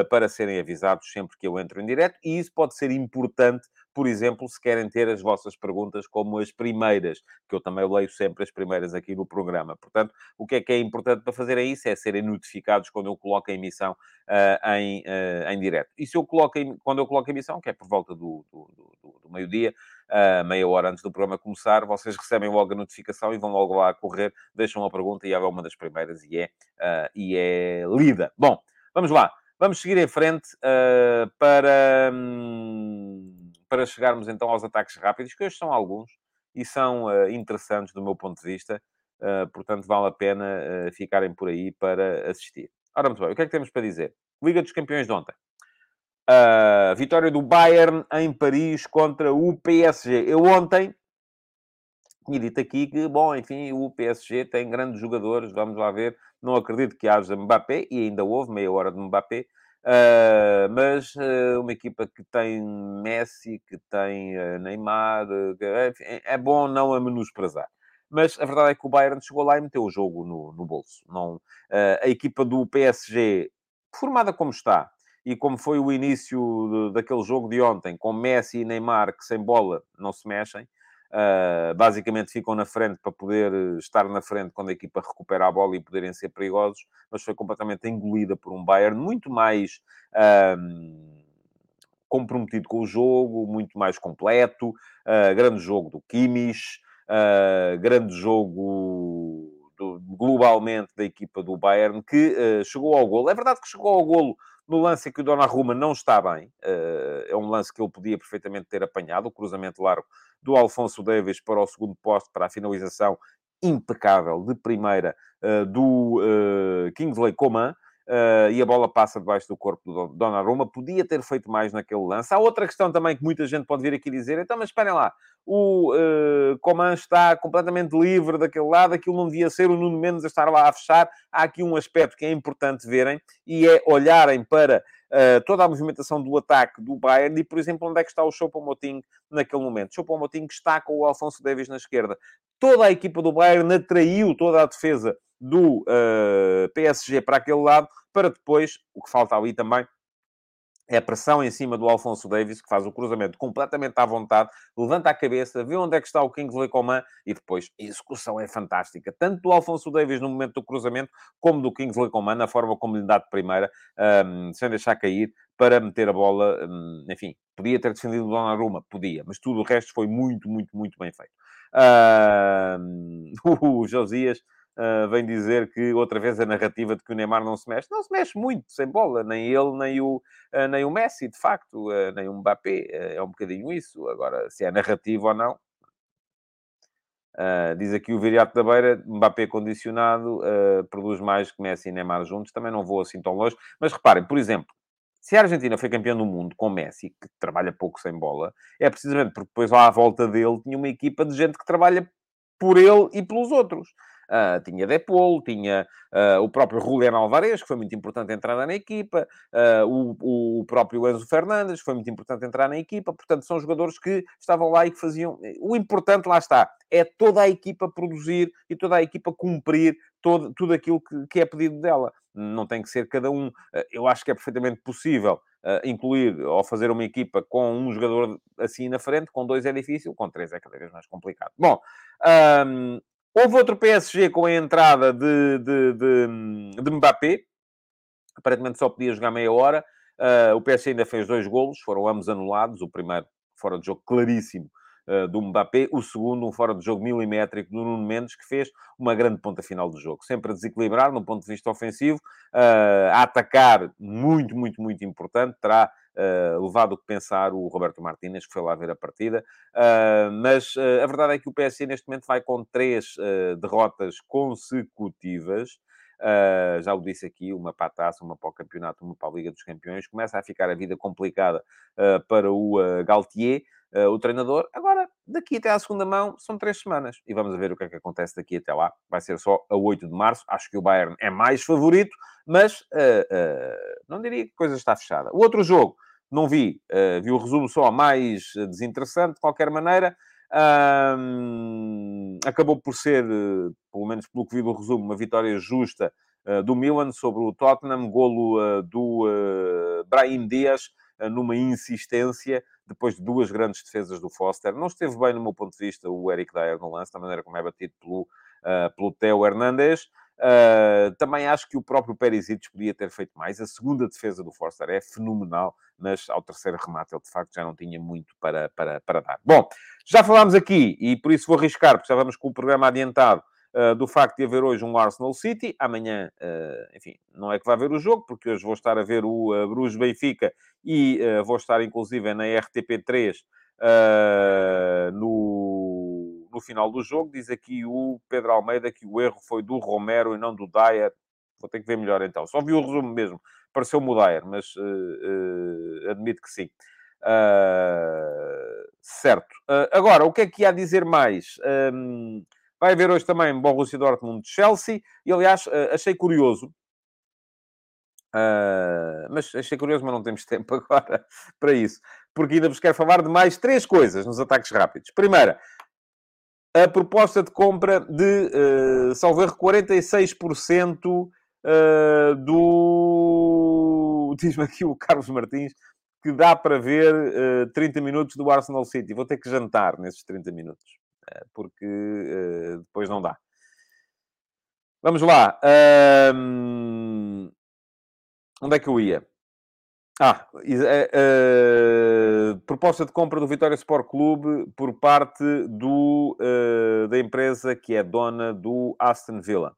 para serem avisados sempre que eu entro em direto. E isso pode ser importante por exemplo, se querem ter as vossas perguntas como as primeiras, que eu também leio sempre as primeiras aqui no programa. Portanto, o que é que é importante para fazerem isso é serem notificados quando eu coloco a emissão uh, em, uh, em direto. E se eu coloco, em, quando eu coloco a emissão, que é por volta do, do, do, do meio-dia, uh, meia hora antes do programa começar, vocês recebem logo a notificação e vão logo lá correr, deixam a pergunta e é uma das primeiras e é, e é lida. Bom, vamos lá. Vamos seguir em frente para... Hum, para chegarmos então aos ataques rápidos, que hoje são alguns e são uh, interessantes do meu ponto de vista, uh, portanto vale a pena uh, ficarem por aí para assistir. Ora, muito bem, o que é que temos para dizer? Liga dos Campeões de ontem. Vitória do Bayern em Paris contra o PSG. Eu ontem tinha dito aqui que, bom, enfim, o PSG tem grandes jogadores, vamos lá ver. Não acredito que haja Mbappé, e ainda houve meia hora de Mbappé, Uh, mas uh, uma equipa que tem Messi, que tem uh, Neymar, é, é, bom não a menosprezar. Mas a verdade é que o Bayern chegou lá e meteu o jogo no, no bolso. Não, a equipa do PSG, formada como está, e como foi o início de, daquele jogo de ontem, com Messi e Neymar, que sem bola não se mexem, Uh, basicamente ficam na frente para poder estar na frente quando a equipa recupera a bola e poderem ser perigosos, mas foi completamente engolida por um Bayern muito mais uh, comprometido com o jogo, muito mais completo, uh, grande jogo do Kimmich, grande jogo do, globalmente da equipa do Bayern, que chegou ao golo. É verdade que chegou ao golo no lance que o Donnarumma não está bem, é um lance que ele podia perfeitamente ter apanhado, o cruzamento largo do Alfonso Davis para o segundo posto, para a finalização impecável de primeira do Kingsley Coman. Uh, e a bola passa debaixo do corpo do Donnarumma. Podia ter feito mais naquele lance. Há outra questão também que muita gente pode vir aqui dizer. Então, mas esperem lá. O uh, Coman está completamente livre daquele lado. Aquilo não devia ser o Nuno Mendes a estar lá a fechar. Há aqui um aspecto que é importante verem. E é olharem para uh, toda a movimentação do ataque do Bayern. E, por exemplo, onde é que está o Choupo-Moting naquele momento. Choupo-Moting está com o Alfonso Davis na esquerda. Toda a equipa do Bayern atraiu toda a defesa do uh, eh, PSG para aquele lado, para depois, o que falta ali também, é a pressão em cima do Alfonso Davis, que faz o cruzamento completamente à vontade, levanta a cabeça, vê onde é que está o Kingsley Coman e depois a execução é fantástica. Tanto do Alfonso Davis no momento do cruzamento, como do Kingsley Coman, na forma como lhe dá de primeira, um, sem deixar cair, para meter a bola, um, enfim, podia ter defendido o Donnarumma, podia, mas tudo o resto foi muito, muito, muito bem feito. Um, o Josias uh, vem dizer que outra vez a narrativa de que o Neymar não se mexe. Não se mexe muito sem bola, nem ele, nem o, uh, nem o Messi, de facto, uh, nem o Mbappé. é um bocadinho isso. Agora, se é narrativa ou não. diz aqui o Viriato da Beira, Mbappé condicionado, produz mais que Messi e Neymar juntos. Também não vou assim tão longe. Mas reparem, por exemplo, se a Argentina foi campeã do mundo com Messi, que trabalha pouco sem bola, é precisamente porque depois lá à volta dele tinha uma equipa de gente que trabalha por ele e pelos outros. Uh, tinha Depol, tinha uh, o próprio Julián Alvarez, que foi muito importante a entrada na equipa, uh, o, o próprio Enzo Fernandes, que foi muito importante entrar na equipa. Portanto, são jogadores que estavam lá e que faziam... O importante, lá está, é toda a equipa produzir e toda a equipa cumprir todo, tudo aquilo que, que é pedido dela. Não tem que ser cada um. Eu acho que é perfeitamente possível uh, incluir ou fazer uma equipa com um jogador assim na frente, com dois é difícil, com três é cada vez mais complicado. Bom, um, Houve outro PSG com a entrada de, de, de, de Mbappé. Aparentemente só podia jogar meia hora. Uh, o PSG ainda fez dois golos, foram ambos anulados. O primeiro fora de jogo claríssimo uh, do Mbappé. O segundo, um fora de jogo milimétrico do Nuno Mendes, que fez uma grande ponta final do jogo. Sempre a desequilibrar no ponto de vista ofensivo, uh, a atacar muito, muito, muito importante. Terá uh, levado que pensar o Roberto Martínez, que foi lá ver a partida. Uh, mas uh, a verdade é que o PSG neste momento vai com três derrotas consecutivas. Uh, já o disse aqui, uma para a taça, uma para o campeonato, uma para a Liga dos Campeões. Começa a ficar a vida complicada uh, para o uh, Galtier, o treinador. Agora, daqui até à segunda mão, são três semanas. E vamos ver o que é que acontece daqui até lá. Vai ser só a 8 de março. Acho que o Bayern é mais favorito, mas não diria que a coisa está fechada. O outro jogo, não vi. vi o resumo só mais desinteressante, de qualquer maneira. Um, acabou por ser, pelo menos pelo que vi do resumo, uma vitória justa uh, do Milan sobre o Tottenham, golo uh, do uh, Brahim Dias, numa insistência, depois de duas grandes defesas do Foster. Não esteve bem, no meu ponto de vista, o Eric Dyer no lance, da maneira como é batido pelo, pelo Theo Hernandes. Uh, também acho que o próprio Perisic podia ter feito mais. A segunda defesa do Forster é fenomenal, mas ao terceiro remate ele de facto já não tinha muito para, para, para dar. Bom, já falámos aqui, e por isso vou arriscar, porque já vamos com o programa adiantado, uh, do facto de haver hoje um Arsenal City. Amanhã, uh, enfim, não é que vai haver o jogo, porque hoje vou estar a ver o uh, Bruges Benfica e vou estar inclusive na RTP3 no no final do jogo. Diz aqui o Pedro Almeida que o erro foi do Romero e não do Dyer. Vou ter que ver melhor então. Só vi o resumo mesmo. Pareceu-me o Dyer, mas uh, uh, admito que sim. Uh, certo. agora, o que é que há a dizer mais? Vai haver hoje também Borussia Dortmund Chelsea. E, aliás, achei curioso. mas achei curioso, mas não temos tempo agora para isso. Porque ainda vos quero falar de mais três coisas nos ataques rápidos. Primeira, a proposta de compra de, uh, salvo erro, 46% uh, do... Diz-me aqui o Carlos Martins que dá para ver uh, eh, 30 minutos do Arsenal City. Vou ter que jantar nesses 30 minutos, uh, porque uh, depois não dá. Vamos lá. onde é que eu ia? Ah, uh, proposta de compra do Vitória Sport Clube por parte do, uh, da empresa que é dona do Aston Villa.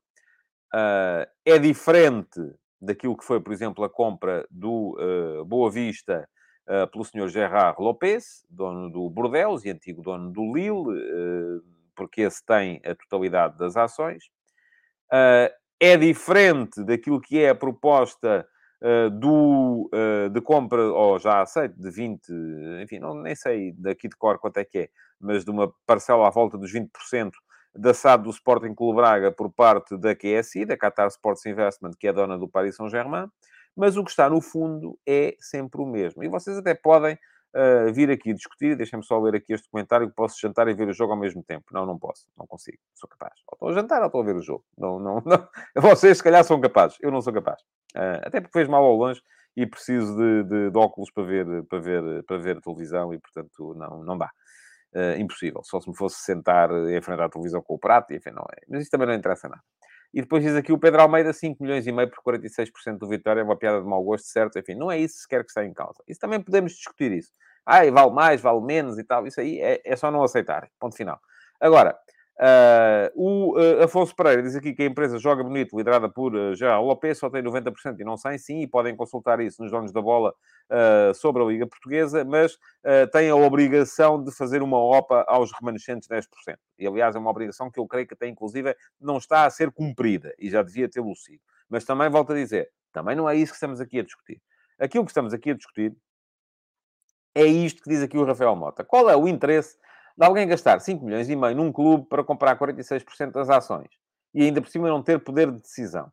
Uh, é diferente daquilo que foi, por exemplo, a compra do Boa Vista uh, pelo senhor Gerard Lopes, dono do Bordeaux e antigo dono do Lille, uh, porque esse tem a totalidade das ações. Uh, é diferente daquilo que é a proposta do, de compra, ou já aceito, de 20, enfim, não, nem sei daqui de cor quanto é que é, mas de uma parcela à volta dos 20% da SAD do Sporting Clube Braga por parte da QSI, da Qatar Sports Investment, que é dona do Paris Saint-Germain, mas o que está no fundo é sempre o mesmo. E vocês até podem uh, vir aqui discutir, deixem-me só ler aqui este comentário, que posso jantar e ver o jogo ao mesmo tempo. Não, não posso, não consigo, sou capaz. Ou estou a jantar ou estou a ver o jogo. Não, não, não. Vocês, se calhar, são capazes, eu não sou capaz. Uh, até porque vejo mal ao longe e preciso de, de, de, óculos para ver, para, ver, para ver televisão e, portanto, não, não dá. Uh, impossível. Só se me fosse sentar em frente à televisão com o prato, e, enfim, não é. Mas isso também não interessa nada. E depois diz aqui o Pedro Almeida, 5 milhões e meio por 46% do Vitória, é uma piada de mau gosto, certo? Enfim, não é isso sequer que está em causa. Isso também podemos discutir isso. Ai, vale mais, vale menos e tal. Isso aí é, é só não aceitar. Ponto final. Agora, Uh, o uh, Afonso Pereira diz aqui que a empresa Joga Bonito, liderada por uh, Geraldo Lopes, só tem 90% e não 100%, sim, e podem consultar isso nos donos da bola uh, sobre a Liga Portuguesa, mas tem a obrigação de fazer uma OPA aos remanescentes 10%. E, aliás, é uma obrigação que eu creio que até, inclusive, não está a ser cumprida, e já devia ter-lo sido. Mas também, volto a dizer, também não é isso que estamos aqui a discutir. Aquilo que estamos aqui a discutir é isto que diz aqui o Rafael Mota. Qual é o interesse de alguém gastar 5 milhões e meio num clube para comprar 46% das ações e ainda por cima não ter poder de decisão.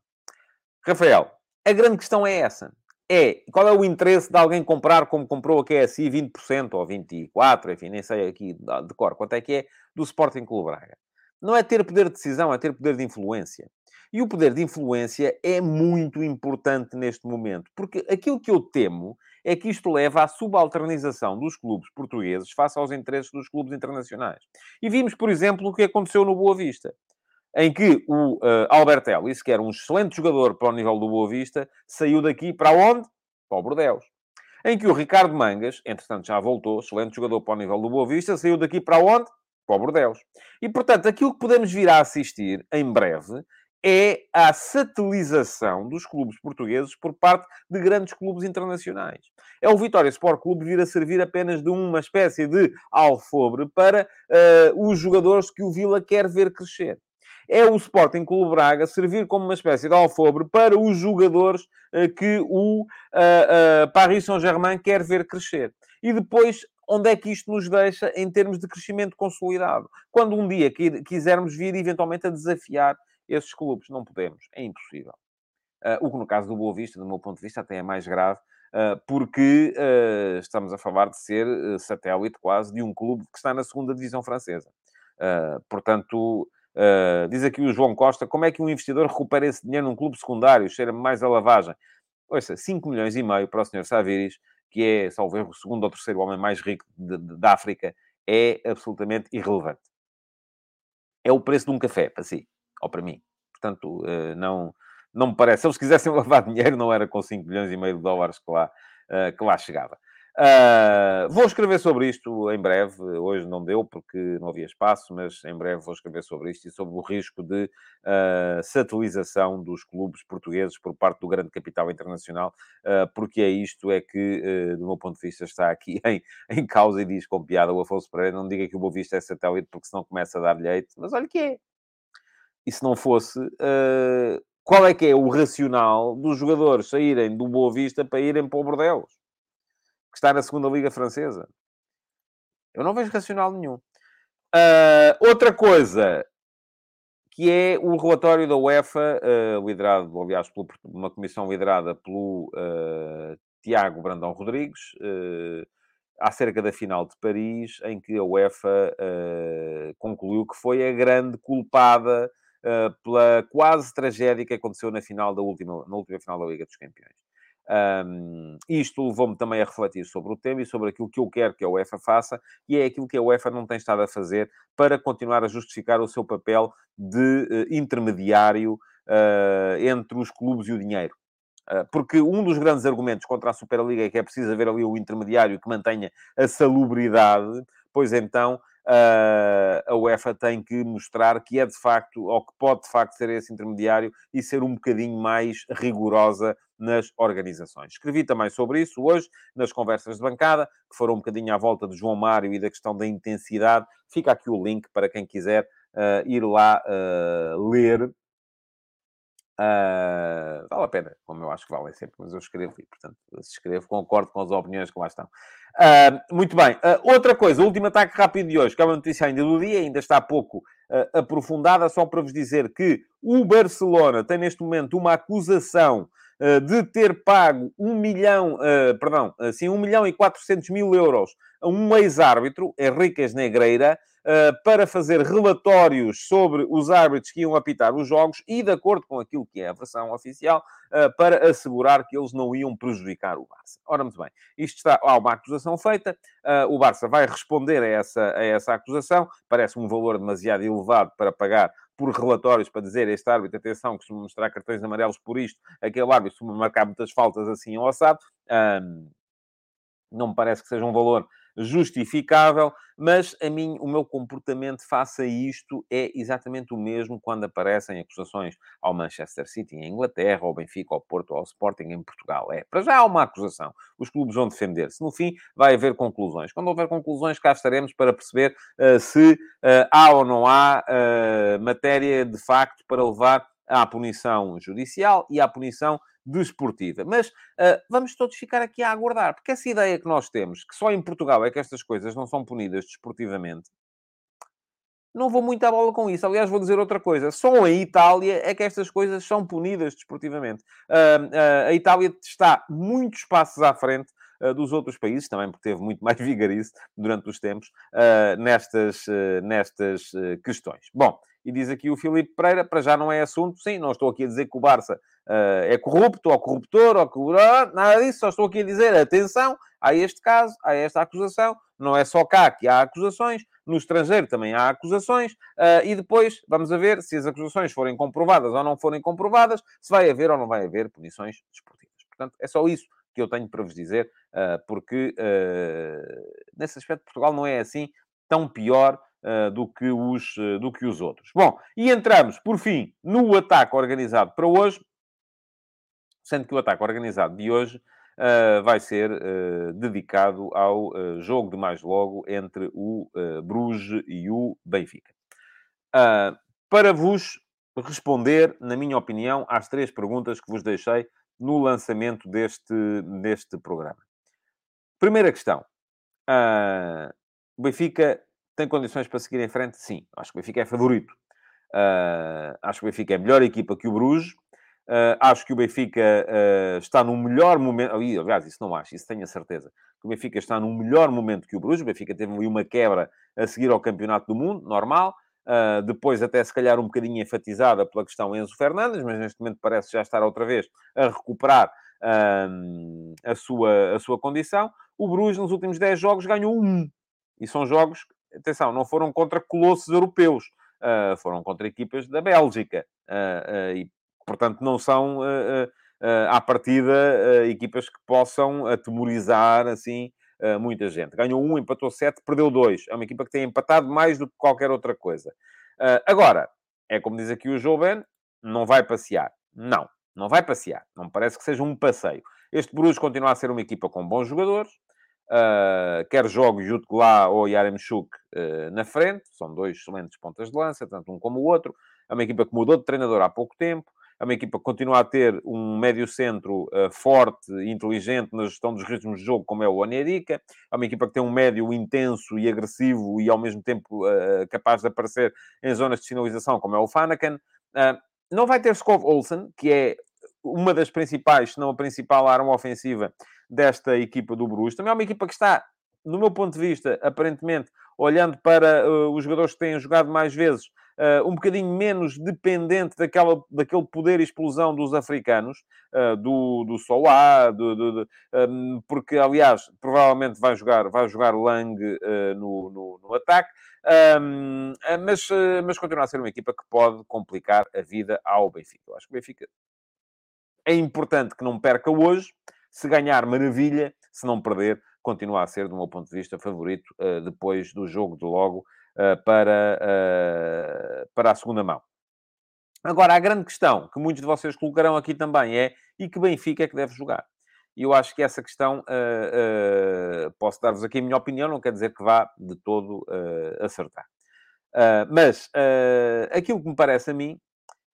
Rafael, a grande questão é essa. É, qual é o interesse de alguém comprar como comprou a QSI 20% ou 24%, enfim, nem sei aqui de cor quanto é que é, do Sporting Clube Braga. Não é ter poder de decisão, é ter poder de influência. E o poder de influência é muito importante neste momento, porque aquilo que eu temo é que isto leva à subalternização dos clubes portugueses face aos interesses dos clubes internacionais. E vimos, por exemplo, o que aconteceu no Boa Vista, em que o uh, Albert Ellis, que era um excelente jogador para o nível do Boa Vista, saiu daqui para onde? Para o Bordeus. Em que o Ricardo Mangas, entretanto já voltou, excelente jogador para o nível do Boa Vista, saiu daqui para onde? Para o Bordeus. E, portanto, aquilo que podemos vir a assistir em breve é a satelização dos clubes portugueses por parte de grandes clubes internacionais. É o Vitória Sport Clube vir a servir apenas de uma espécie de alfobre para uh, os jogadores que o Vila quer ver crescer. É o Sporting Clube Braga servir como uma espécie de alfobre para os jogadores uh, que o uh, Paris Saint-Germain quer ver crescer. E depois onde é que isto nos deixa em termos de crescimento consolidado? Quando um dia quisermos vir eventualmente a desafiar esses clubes não podemos, é impossível. Uh, o que no caso do Boa Vista, do meu ponto de vista, até é mais grave, uh, porque uh, estamos a falar de ser satélite quase de um clube que está na segunda divisão francesa. portanto, diz aqui o João Costa, como é que um investidor recupera esse dinheiro num clube secundário? Cheira-me mais a lavagem. Ouça, 5 milhões e meio para o Sr. Saviris, que é, salvo erro, o segundo ou terceiro homem mais rico de, de, da África, é absolutamente irrelevante. É o preço de um café, para si ou para mim. Portanto, eh, não, não me parece. Se eles quisessem lavar dinheiro, não era com 5 milhões e meio de dólares que lá, eh, que lá chegava. Uh, vou escrever sobre isto em breve. Hoje não deu porque não havia espaço, mas em breve vou escrever sobre isto e sobre o risco de uh, satelização dos clubes portugueses por parte do grande capital internacional, uh, porque é isto é que, do meu ponto de vista, está aqui em, em causa e diz com piada o Afonso Pereira. Não diga que o Boa Vista é satélite porque senão começa a dar leite, mas olha que é e se não fosse, uh, qual é que é o racional dos jogadores saírem do Boa Vista para irem para o Bordeaux, que está na segunda Liga Francesa? Eu não vejo racional nenhum. Uh, outra coisa que é o relatório da UEFA, uh, liderado, aliás, por uma comissão liderada pelo uh, Tiago Brandão Rodrigues, uh, acerca da final de Paris, em que a UEFA concluiu que foi a grande culpada uh, pela quase tragédia que aconteceu na final da última, na última final da Liga dos Campeões. Um, isto levou-me também a refletir sobre o tema e sobre aquilo que eu quero que a UEFA faça, e é aquilo que a UEFA não tem estado a fazer para continuar a justificar o seu papel de uh, intermediário uh, entre os clubes e o dinheiro. Porque um dos grandes argumentos contra a Superliga é que é preciso haver ali o intermediário que mantenha a salubridade, pois então a UEFA tem que mostrar que é de facto, ou que pode de facto ser esse intermediário e ser um bocadinho mais rigorosa nas organizações. Escrevi também sobre isso hoje, nas conversas de bancada, que foram um bocadinho à volta de João Mário e da questão da intensidade. Fica aqui o link para quem quiser uh, ir lá uh, ler Uh, vale a pena, como eu acho que vale sempre, mas eu escrevo e, portanto, se escrevo, concordo com as opiniões que lá estão. Uh, muito bem. Uh, outra coisa, último ataque rápido de hoje, que é uma notícia ainda do dia, ainda está pouco aprofundada, só para vos dizer que o Barcelona tem neste momento uma acusação de ter pago 1 milhão, perdão, assim, 1 milhão e 400 mil euros a um ex-árbitro, Henriquez Negreira, para fazer relatórios sobre os árbitros que iam apitar os jogos e, de acordo com aquilo que é a versão oficial, para assegurar que eles não iam prejudicar o Barça. Ora, muito bem, isto está, há uma acusação feita, o Barça vai responder a essa, a essa acusação, parece um valor demasiado elevado para pagar por relatórios para dizer este árbitro, atenção, costuma mostrar cartões amarelos por isto, aquele árbitro costuma marcar muitas faltas assim ao assado. Um, não me parece que seja um valor justificável, mas a mim, o meu comportamento face a isto é exatamente o mesmo quando aparecem acusações ao Manchester City em Inglaterra, ao Benfica, ao Porto, ao Sporting em Portugal. É, para já há uma acusação. Os clubes vão defender-se. No fim, vai haver conclusões. Quando houver conclusões, cá estaremos para perceber uh, se uh, há ou não há uh, matéria de facto para levar à punição judicial e à punição desportiva. Mas uh, vamos todos ficar aqui a aguardar, porque essa ideia que nós temos, que só em Portugal é que estas coisas não são punidas desportivamente, não vou muito à bola com isso. Aliás, vou dizer outra coisa. Só em Itália é que estas coisas são punidas desportivamente. Uh, uh, a Itália está muitos passos à frente dos outros países, também porque teve muito mais vigarice durante os tempos nestas, nestas questões. Bom, e diz aqui o Filipe Pereira, para já não é assunto. Sim, não estou aqui a dizer que o Barça uh, é corrupto, ou corruptor, ou corruptor, nada disso. Só estou aqui a dizer, atenção, há este caso, há esta acusação. Não é só cá que há acusações, no estrangeiro também há acusações. Uh, e depois, vamos a ver se as acusações forem comprovadas ou não forem comprovadas, se vai haver ou não vai haver punições desportivas. Portanto, é só isso que eu tenho para vos dizer, uh, porque nesse aspecto Portugal não é assim tão pior do, que os, uh, do que os outros. Bom, e entramos, por fim, no ataque organizado para hoje, sendo que o ataque organizado de hoje uh, vai ser dedicado ao jogo de mais logo entre o Bruges e o Benfica. para vos responder, na minha opinião, às três perguntas que vos deixei no lançamento deste, deste programa. Primeira questão. Uh, o Benfica tem condições para seguir em frente? Sim. Acho que o Benfica é favorito. Uh, acho que o Benfica é a melhor equipa que o Bruges. Uh, acho que o Benfica uh, está num melhor momento. Aliás, isso não acho, isso tenho a certeza. Que o Benfica está num melhor momento que o Bruges. O Benfica teve uma quebra a seguir ao Campeonato do Mundo, normal. Uh, depois, até se calhar um bocadinho enfatizada pela questão Enzo Fernandes, mas neste momento parece já estar outra vez a recuperar a, sua, a sua condição. O Bruges, nos últimos 10 jogos, ganhou um. E são jogos atenção, não foram contra colossos europeus, uh, foram contra equipas da Bélgica. Uh, e, portanto, não são, à partida, equipas que possam atemorizar, assim, muita gente. Ganhou um, empatou sete, perdeu dois. É uma equipa que tem empatado mais do que qualquer outra coisa. agora, é como diz aqui o Joven, não vai passear. Não, não vai passear. Não me parece que seja um passeio. Este Bruges continua a ser uma equipa com bons jogadores, Uh, quer jogue Jutgla ou Yaremchuk uh, na frente, são dois excelentes pontas de lança, tanto um como o outro. É uma equipa que mudou de treinador há pouco tempo, é uma equipa que continua a ter um médio-centro uh, forte e inteligente na gestão dos ritmos de jogo, como é o Onerica. É uma equipa que tem um médio intenso e agressivo e, ao mesmo tempo, capaz de aparecer em zonas de sinalização, como é o Fanakan. não vai ter Skov Olsen, que é uma das principais, se não a principal arma ofensiva desta equipa do Bruges. Também é uma equipa que está, no meu ponto de vista, aparentemente, olhando para uh, os jogadores que têm jogado mais vezes, uh, um bocadinho menos dependente daquela, daquele poder e explosão dos africanos, uh, do, do Solá, do, do, do um, porque, aliás, provavelmente vai jogar, vai jogar Lang no, no, no, ataque. Um, mas, mas continua a ser uma equipa que pode complicar a vida ao Benfica. Eu acho que o Benfica é importante que não perca hoje, se ganhar, maravilha. Se não perder, continua a ser, do meu ponto de vista, favorito depois do jogo de logo para, para a segunda mão. Agora, a grande questão que muitos de vocês colocarão aqui também é e que Benfica é que deve jogar? E eu acho que essa questão, uh, uh, posso dar-vos aqui a minha opinião, não quer dizer que vá de todo uh, acertar. mas aquilo que me parece a mim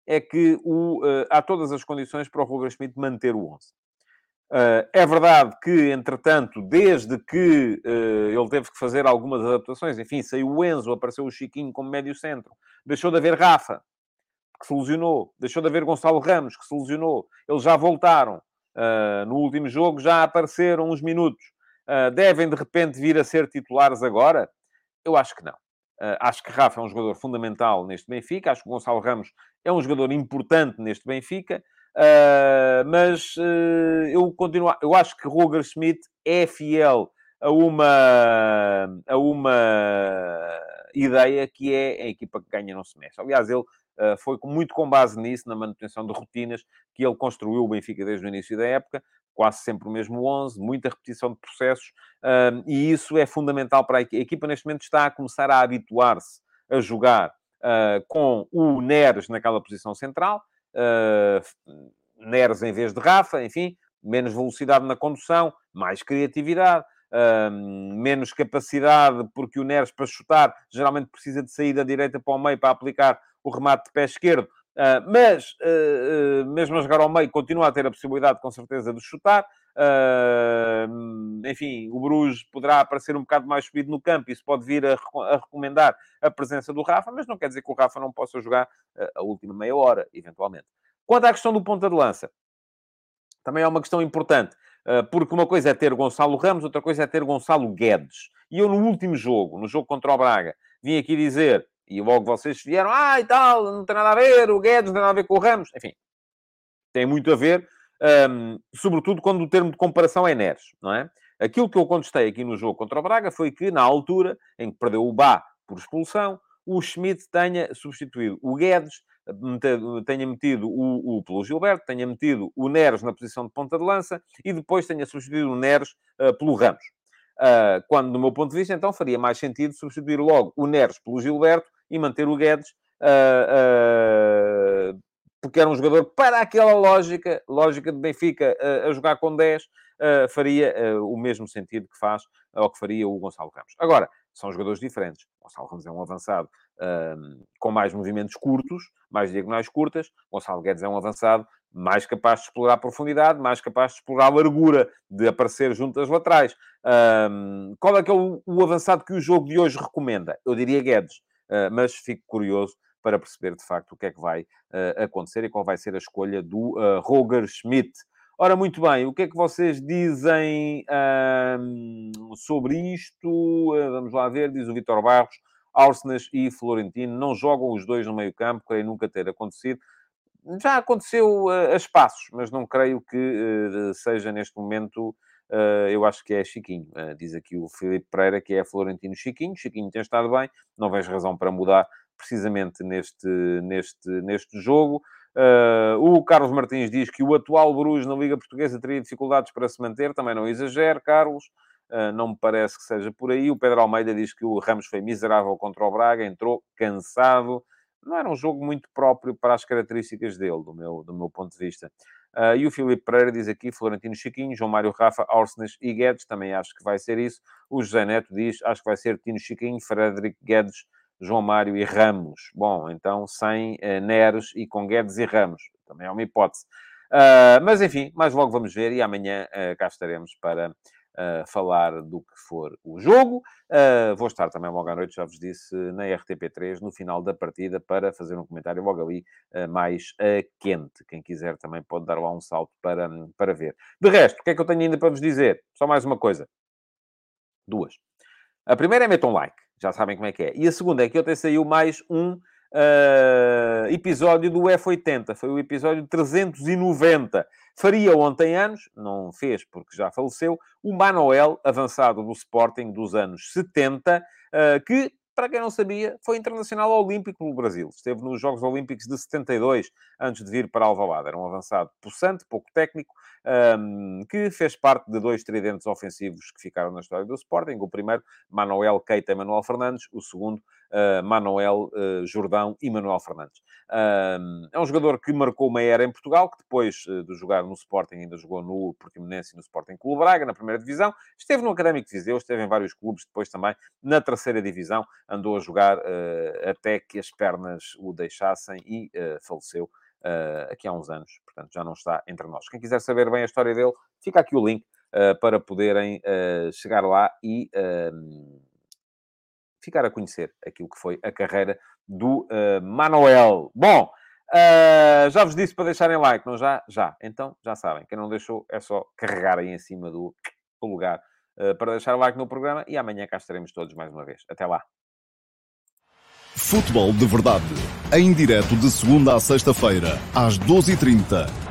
é que o, há todas as condições para o Roger Schmidt manter o 11. é verdade que, entretanto, desde que ele teve que fazer algumas adaptações, enfim, saiu o Enzo, apareceu o Chiquinho como médio centro, deixou de haver Rafa, que se lesionou, deixou de haver Gonçalo Ramos, que se lesionou, eles já voltaram. Uh, no último jogo já apareceram uns minutos. Uh, devem de repente vir a ser titulares agora? Eu acho que não. Uh, acho que Rafa é um jogador fundamental neste Benfica. Acho que Gonçalo Ramos é um jogador importante neste Benfica. mas eu continuo. Eu acho que Roger Schmidt é fiel a uma, a uma ideia que é a equipa que ganha não se mexe. Aliás, ele foi muito com base nisso, na manutenção de rotinas, que ele construiu o Benfica desde o início da época, quase sempre o mesmo 11, muita repetição de processos, uh, e isso é fundamental para a equipa. A equipa, neste momento, está a começar a habituar-se a jogar uh, com o Neres naquela posição central, Neres em vez de Rafa, enfim, menos velocidade na condução, mais criatividade. menos capacidade, porque o Neres, para chutar, geralmente precisa de sair da direita para o meio para aplicar o remate de pé esquerdo. Uh, mas, uh, uh, mesmo a jogar ao meio, continua a ter a possibilidade, com certeza, de chutar. enfim, o Bruges poderá aparecer um bocado mais subido no campo. Isso pode vir a, recomendar a presença do Rafa, mas não quer dizer que o Rafa não possa jogar a última meia hora, eventualmente. Quanto à questão do ponta de lança, também é uma questão importante, porque uma coisa é ter Gonçalo Ramos, outra coisa é ter Gonçalo Guedes. E eu, no último jogo, no jogo contra o Braga, vim aqui dizer e logo vocês vieram, ah, e tal, não tem nada a ver, o Guedes não tem nada a ver com o Ramos. Enfim, tem muito a ver, um, sobretudo quando o termo de comparação é Neres, não é? Aquilo que eu contestei aqui no jogo contra o Braga foi que, na altura em que perdeu o Bá por expulsão, o Schmidt tenha substituído o Guedes, tenha metido o, o pelo Gilberto, tenha metido o Neres na posição de ponta de lança e depois tenha substituído o Neres uh, pelo Ramos. Uh, quando, do meu ponto de vista, então faria mais sentido substituir logo o Neres pelo Gilberto e manter o Guedes, uh, uh, porque era um jogador para aquela lógica, lógica de Benfica a jogar com 10, faria o mesmo sentido que faz ou que faria o Gonçalo Ramos. Agora, são jogadores diferentes. Gonçalo Ramos é um avançado com mais movimentos curtos, mais diagonais curtas. Gonçalo Guedes é um avançado mais capaz de explorar profundidade, mais capaz de explorar a largura, de aparecer junto às laterais. Um, qual é que é o, o, avançado que o jogo de hoje recomenda? Eu diria Guedes, mas fico curioso para perceber de facto o que é que vai uh, acontecer e qual vai ser a escolha do uh, Roger Schmidt. Ora, muito bem, o que é que vocês dizem sobre isto? vamos lá ver, diz o Vitor Barros. Arsenas e Florentino não jogam os dois no meio campo, creio nunca ter acontecido já aconteceu a espaços, mas não creio que uh, seja neste momento. Uh, eu acho que é Chiquinho. Uh, diz aqui o Filipe Pereira que é Florentino Chiquinho. Chiquinho tem estado bem, não vejo razão para mudar precisamente neste, neste, neste jogo. o Carlos Martins diz que o atual Bruges na Liga Portuguesa teria dificuldades para se manter. Também não exagero, Carlos. não me parece que seja por aí. O Pedro Almeida diz que o Ramos foi miserável contra o Braga, entrou cansado não era um jogo muito próprio para as características dele, do meu, do meu ponto de vista. Uh, e o Filipe Pereira diz aqui, Florentino Chiquinho, João Mário Rafa, Orsnes e Guedes, também acho que vai ser isso. O José Neto diz, acho que vai ser Tino Chiquinho, Frederico Guedes, João Mário e Ramos. Bom, então sem uh, Neres e com Guedes e Ramos. Também é uma hipótese. Uh, mas enfim, mais logo vamos ver e amanhã uh, cá estaremos para falar do que for o jogo. Uh, vou estar também logo à noite, já vos disse, na RTP3, no final da partida, para fazer um comentário logo ali uh, mais quente. Quem quiser também pode dar lá um salto para, para ver. De resto, o que é que eu tenho ainda para vos dizer? Só mais uma coisa. Duas. A primeira é metam like, já sabem como é que é. E a segunda é que ontem saiu mais um uh, episódio do F80. Foi o episódio 390. Faria ontem anos, não fez porque já faleceu, o Manuel, avançado do Sporting dos anos 70, uh, que para quem não sabia, foi internacional olímpico pelo Brasil. Esteve nos Jogos Olímpicos de 72, antes de vir para Alvalade. Era um avançado possante, pouco técnico, um, que fez parte de dois tridentes ofensivos que ficaram na história do Sporting. O primeiro, Manuel Keita e Manuel Fernandes. O segundo, uh, Manuel uh, Jordão e Manuel Fernandes. É um jogador que marcou uma era em Portugal, que depois uh, de jogar no Sporting ainda jogou no Portimonense e no Sporting Clube Braga, na primeira divisão. Esteve no Académico de Viseu, esteve em vários clubes, depois também na terceira divisão. Andou a jogar até que as pernas o deixassem e faleceu aqui há uns anos. Portanto, já não está entre nós. Quem quiser saber bem a história dele, fica aqui o link para poderem chegar lá e ehm, ficar a conhecer aquilo que foi a carreira do Manuel. Bom, já vos disse para deixarem like, não já? Já. Então, já sabem. Quem não deixou, é só carregar aí em cima do, do lugar para deixar like no programa e amanhã cá estaremos todos mais uma vez. Até lá. Futebol de Verdade. Em direto de segunda a sexta-feira, às 12h30